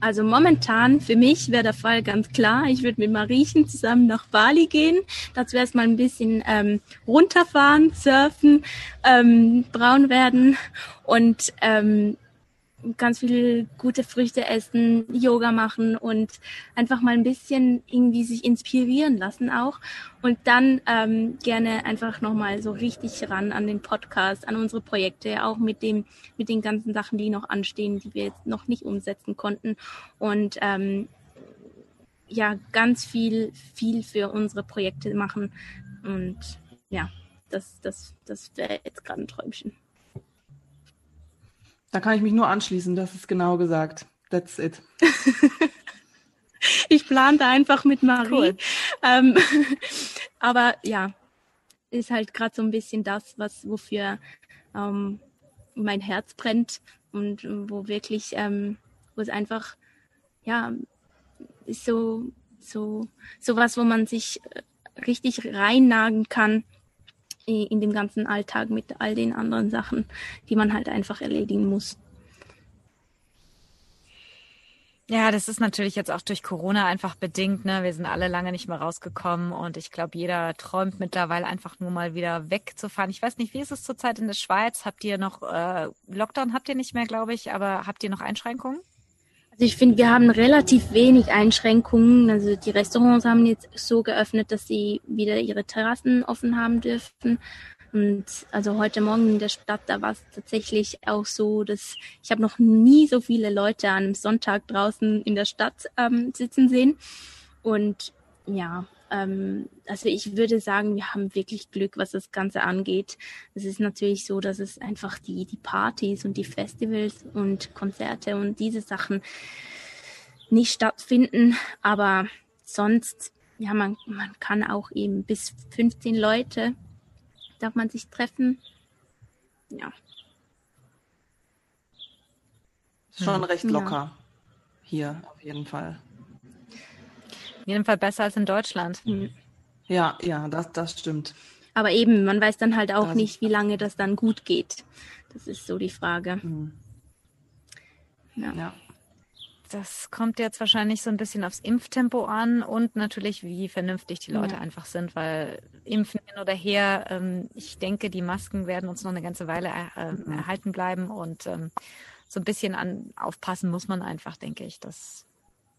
Also momentan für mich wäre der Fall ganz klar. Ich würde mit Mariechen zusammen nach Bali gehen. Dazu erstmal ein bisschen ähm, runterfahren, surfen, ähm, braun werden und ähm, ganz viele gute Früchte essen, Yoga machen und einfach mal ein bisschen irgendwie sich inspirieren lassen auch. Und dann ähm, gerne einfach nochmal so richtig ran an den Podcast, an unsere Projekte, auch mit dem, mit den ganzen Sachen, die noch anstehen, die wir jetzt noch nicht umsetzen konnten. Und ähm, ja, ganz viel, viel für unsere Projekte machen. Und ja, das, das, das wäre jetzt gerade ein Träumchen. Da kann ich mich nur anschließen, das ist genau gesagt. That's it. ich plante einfach mit Marie. Cool. Ähm, aber ja, ist halt gerade so ein bisschen das, was wofür ähm, mein Herz brennt und wo wirklich, ähm, wo es einfach, ja, ist so, so, so was, wo man sich äh, richtig reinnagen kann in dem ganzen Alltag mit all den anderen Sachen, die man halt einfach erledigen muss. Ja, das ist natürlich jetzt auch durch Corona einfach bedingt. Ne? Wir sind alle lange nicht mehr rausgekommen und ich glaube, jeder träumt mittlerweile einfach nur mal wieder wegzufahren. Ich weiß nicht, wie ist es zurzeit in der Schweiz? Habt ihr noch äh, Lockdown? Habt ihr nicht mehr, glaube ich, aber habt ihr noch Einschränkungen? Also ich finde, wir haben relativ wenig Einschränkungen. Also die Restaurants haben jetzt so geöffnet, dass sie wieder ihre Terrassen offen haben dürfen. Und also heute Morgen in der Stadt, da war es tatsächlich auch so, dass ich habe noch nie so viele Leute an einem Sonntag draußen in der Stadt ähm, sitzen sehen. Und ja, ähm, also ich würde sagen, wir haben wirklich Glück, was das Ganze angeht. Es ist natürlich so, dass es einfach die, die Partys und die Festivals und Konzerte und diese Sachen nicht stattfinden. Aber sonst, ja, man, man kann auch eben bis 15 Leute darf man sich treffen. Ja. Schon recht locker ja. hier, auf jeden Fall. Auf jeden Fall besser als in Deutschland. Mhm. Ja, ja, das, das stimmt. Aber eben, man weiß dann halt auch das nicht, wie lange das dann gut geht. Das ist so die Frage. Mhm. Ja. ja. das kommt jetzt wahrscheinlich so ein bisschen aufs Impftempo an und natürlich, wie vernünftig die Leute ja. einfach sind, weil impfen hin oder her, ähm, ich denke, die Masken werden uns noch eine ganze Weile äh, mhm. erhalten bleiben und ähm, so ein bisschen an aufpassen muss man einfach, denke ich. Das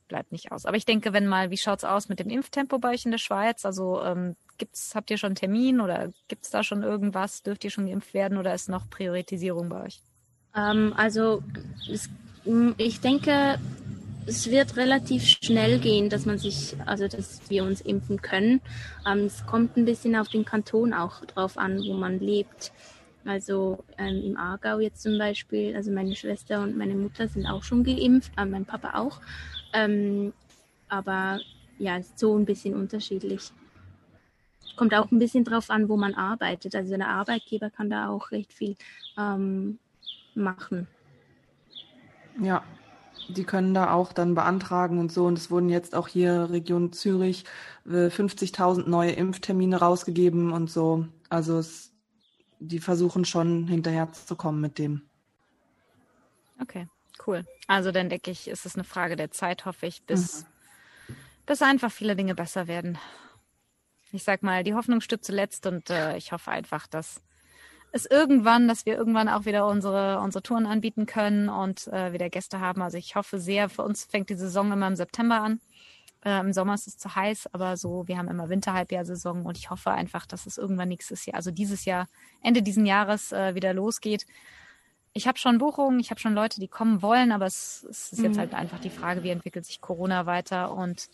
bleibt nicht aus. Aber ich denke, wenn mal, wie schaut's aus mit dem Impftempo bei euch in der Schweiz? Also ähm, gibt's, habt ihr schon einen Termin oder gibt's da schon irgendwas? Dürft ihr schon geimpft werden oder ist noch Priorisierung bei euch? Ähm, also es, ich denke, es wird relativ schnell gehen, dass man sich, also dass wir uns impfen können. Ähm, es kommt ein bisschen auf den Kanton auch drauf an, wo man lebt. Also ähm, im Aargau jetzt zum Beispiel, also meine Schwester und meine Mutter sind auch schon geimpft, äh, mein Papa auch. Ähm, aber ja, ist so ein bisschen unterschiedlich. Kommt auch ein bisschen drauf an, wo man arbeitet. Also der Arbeitgeber kann da auch recht viel ähm, machen. Ja, die können da auch dann beantragen und so. Und es wurden jetzt auch hier Region Zürich 50.000 äh, neue Impftermine rausgegeben und so. Also es, die versuchen schon hinterher zu kommen mit dem. Okay, cool. Also dann denke ich, ist es eine Frage der Zeit, hoffe ich, bis, mhm. bis einfach viele Dinge besser werden. Ich sag mal, die Hoffnung stirbt zuletzt und äh, ich hoffe einfach, dass es irgendwann, dass wir irgendwann auch wieder unsere, unsere Touren anbieten können und äh, wieder Gäste haben. Also ich hoffe sehr, für uns fängt die Saison immer im September an. Äh, Im Sommer ist es zu heiß, aber so, wir haben immer Winterhalbjahrsaison und ich hoffe einfach, dass es irgendwann nächstes Jahr, also dieses Jahr, Ende diesen Jahres äh, wieder losgeht. Ich habe schon Buchungen, ich habe schon Leute, die kommen wollen, aber es, es ist jetzt mhm. halt einfach die Frage, wie entwickelt sich Corona weiter und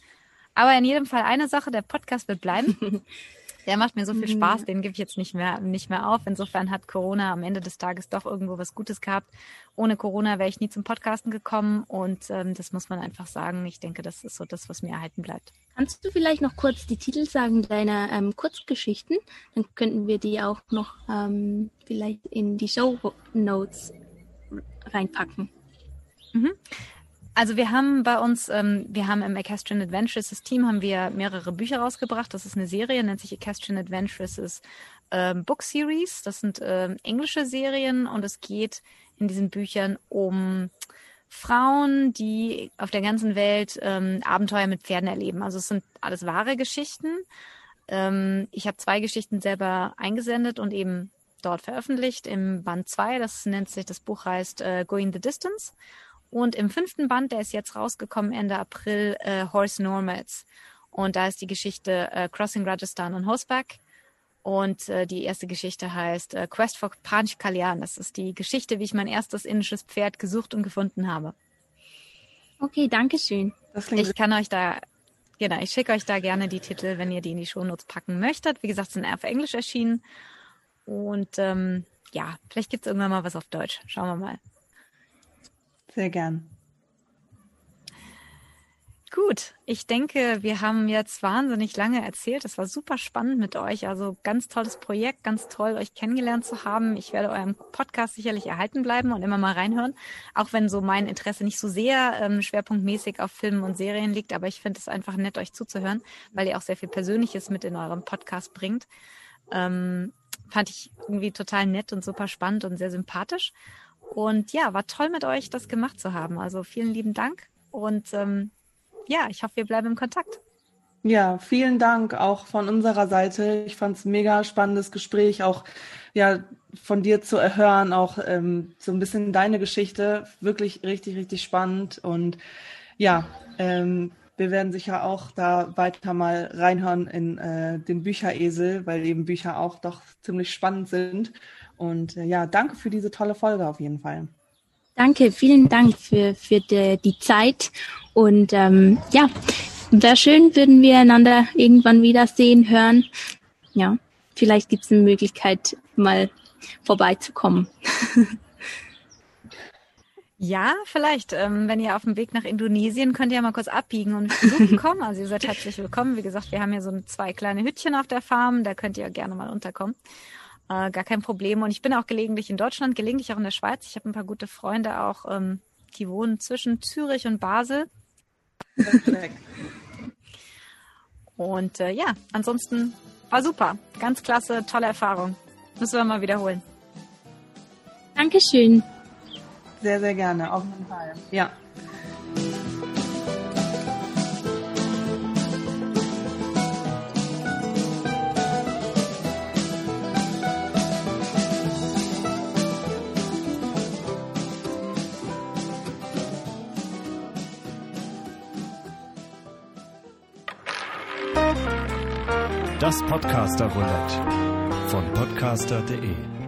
aber in jedem Fall eine Sache, der Podcast wird bleiben. Der macht mir so viel Spaß, mhm. den gebe ich jetzt nicht mehr, nicht mehr auf. Insofern hat Corona am Ende des Tages doch irgendwo was Gutes gehabt. Ohne Corona wäre ich nie zum Podcasten gekommen und ähm, das muss man einfach sagen. Ich denke, das ist so das, was mir erhalten bleibt. Kannst du vielleicht noch kurz die Titel sagen deiner ähm, Kurzgeschichten? Dann könnten wir die auch noch ähm, vielleicht in die Show Notes reinpacken. Mhm. Also wir haben bei uns, ähm, wir haben im Equestrian Adventures Team haben wir mehrere Bücher rausgebracht. Das ist eine Serie, nennt sich Equestrian Adventures ähm, Book Series. Das sind ähm, englische Serien und es geht in diesen Büchern um Frauen, die auf der ganzen Welt ähm, Abenteuer mit Pferden erleben. Also es sind alles wahre Geschichten. Ähm, ich habe zwei Geschichten selber eingesendet und eben dort veröffentlicht im Band 2. Das nennt sich, das Buch heißt äh, Going the Distance. Und im fünften Band, der ist jetzt rausgekommen Ende April, äh, Horse Normals. Und da ist die Geschichte äh, Crossing Rajasthan on Horseback. Und äh, die erste Geschichte heißt äh, Quest for Panch Kalyan. Das ist die Geschichte, wie ich mein erstes indisches Pferd gesucht und gefunden habe. Okay, danke schön. Ich kann euch da, genau, ich schicke euch da gerne die Titel, wenn ihr die in die Shownotes packen möchtet. Wie gesagt, sind auf Englisch erschienen. Und ähm, ja, vielleicht gibt es irgendwann mal was auf Deutsch. Schauen wir mal. Sehr gern. Gut, ich denke, wir haben jetzt wahnsinnig lange erzählt. Es war super spannend mit euch. Also ganz tolles Projekt, ganz toll, euch kennengelernt zu haben. Ich werde eurem Podcast sicherlich erhalten bleiben und immer mal reinhören, auch wenn so mein Interesse nicht so sehr ähm, schwerpunktmäßig auf Filmen und Serien liegt. Aber ich finde es einfach nett, euch zuzuhören, weil ihr auch sehr viel Persönliches mit in eurem Podcast bringt. Ähm, fand ich irgendwie total nett und super spannend und sehr sympathisch. Und ja, war toll mit euch, das gemacht zu haben. Also vielen lieben Dank und ähm, ja, ich hoffe, wir bleiben im Kontakt. Ja, vielen Dank auch von unserer Seite. Ich fand es mega spannendes Gespräch, auch ja von dir zu erhören, auch ähm, so ein bisschen deine Geschichte. Wirklich richtig, richtig spannend. Und ja, ähm, wir werden sicher auch da weiter mal reinhören in äh, den Bücheresel, weil eben Bücher auch doch ziemlich spannend sind. Und äh, ja, danke für diese tolle Folge auf jeden Fall. Danke, vielen Dank für, für die, die Zeit. Und ähm, ja, wäre schön, würden wir einander irgendwann wiedersehen, hören. Ja, vielleicht gibt es eine Möglichkeit, mal vorbeizukommen. Ja, vielleicht. Ähm, wenn ihr auf dem Weg nach Indonesien könnt ihr mal kurz abbiegen und besuchen kommen. Also ihr seid herzlich willkommen. Wie gesagt, wir haben hier so zwei kleine Hütchen auf der Farm. Da könnt ihr gerne mal unterkommen. Äh, gar kein Problem. Und ich bin auch gelegentlich in Deutschland, gelegentlich auch in der Schweiz. Ich habe ein paar gute Freunde auch, ähm, die wohnen zwischen Zürich und Basel. und äh, ja, ansonsten war super. Ganz klasse, tolle Erfahrung. Müssen wir mal wiederholen. Dankeschön. Sehr, sehr gerne, auf jeden Fall. Ja. Das Podcaster Roulette von podcaster.de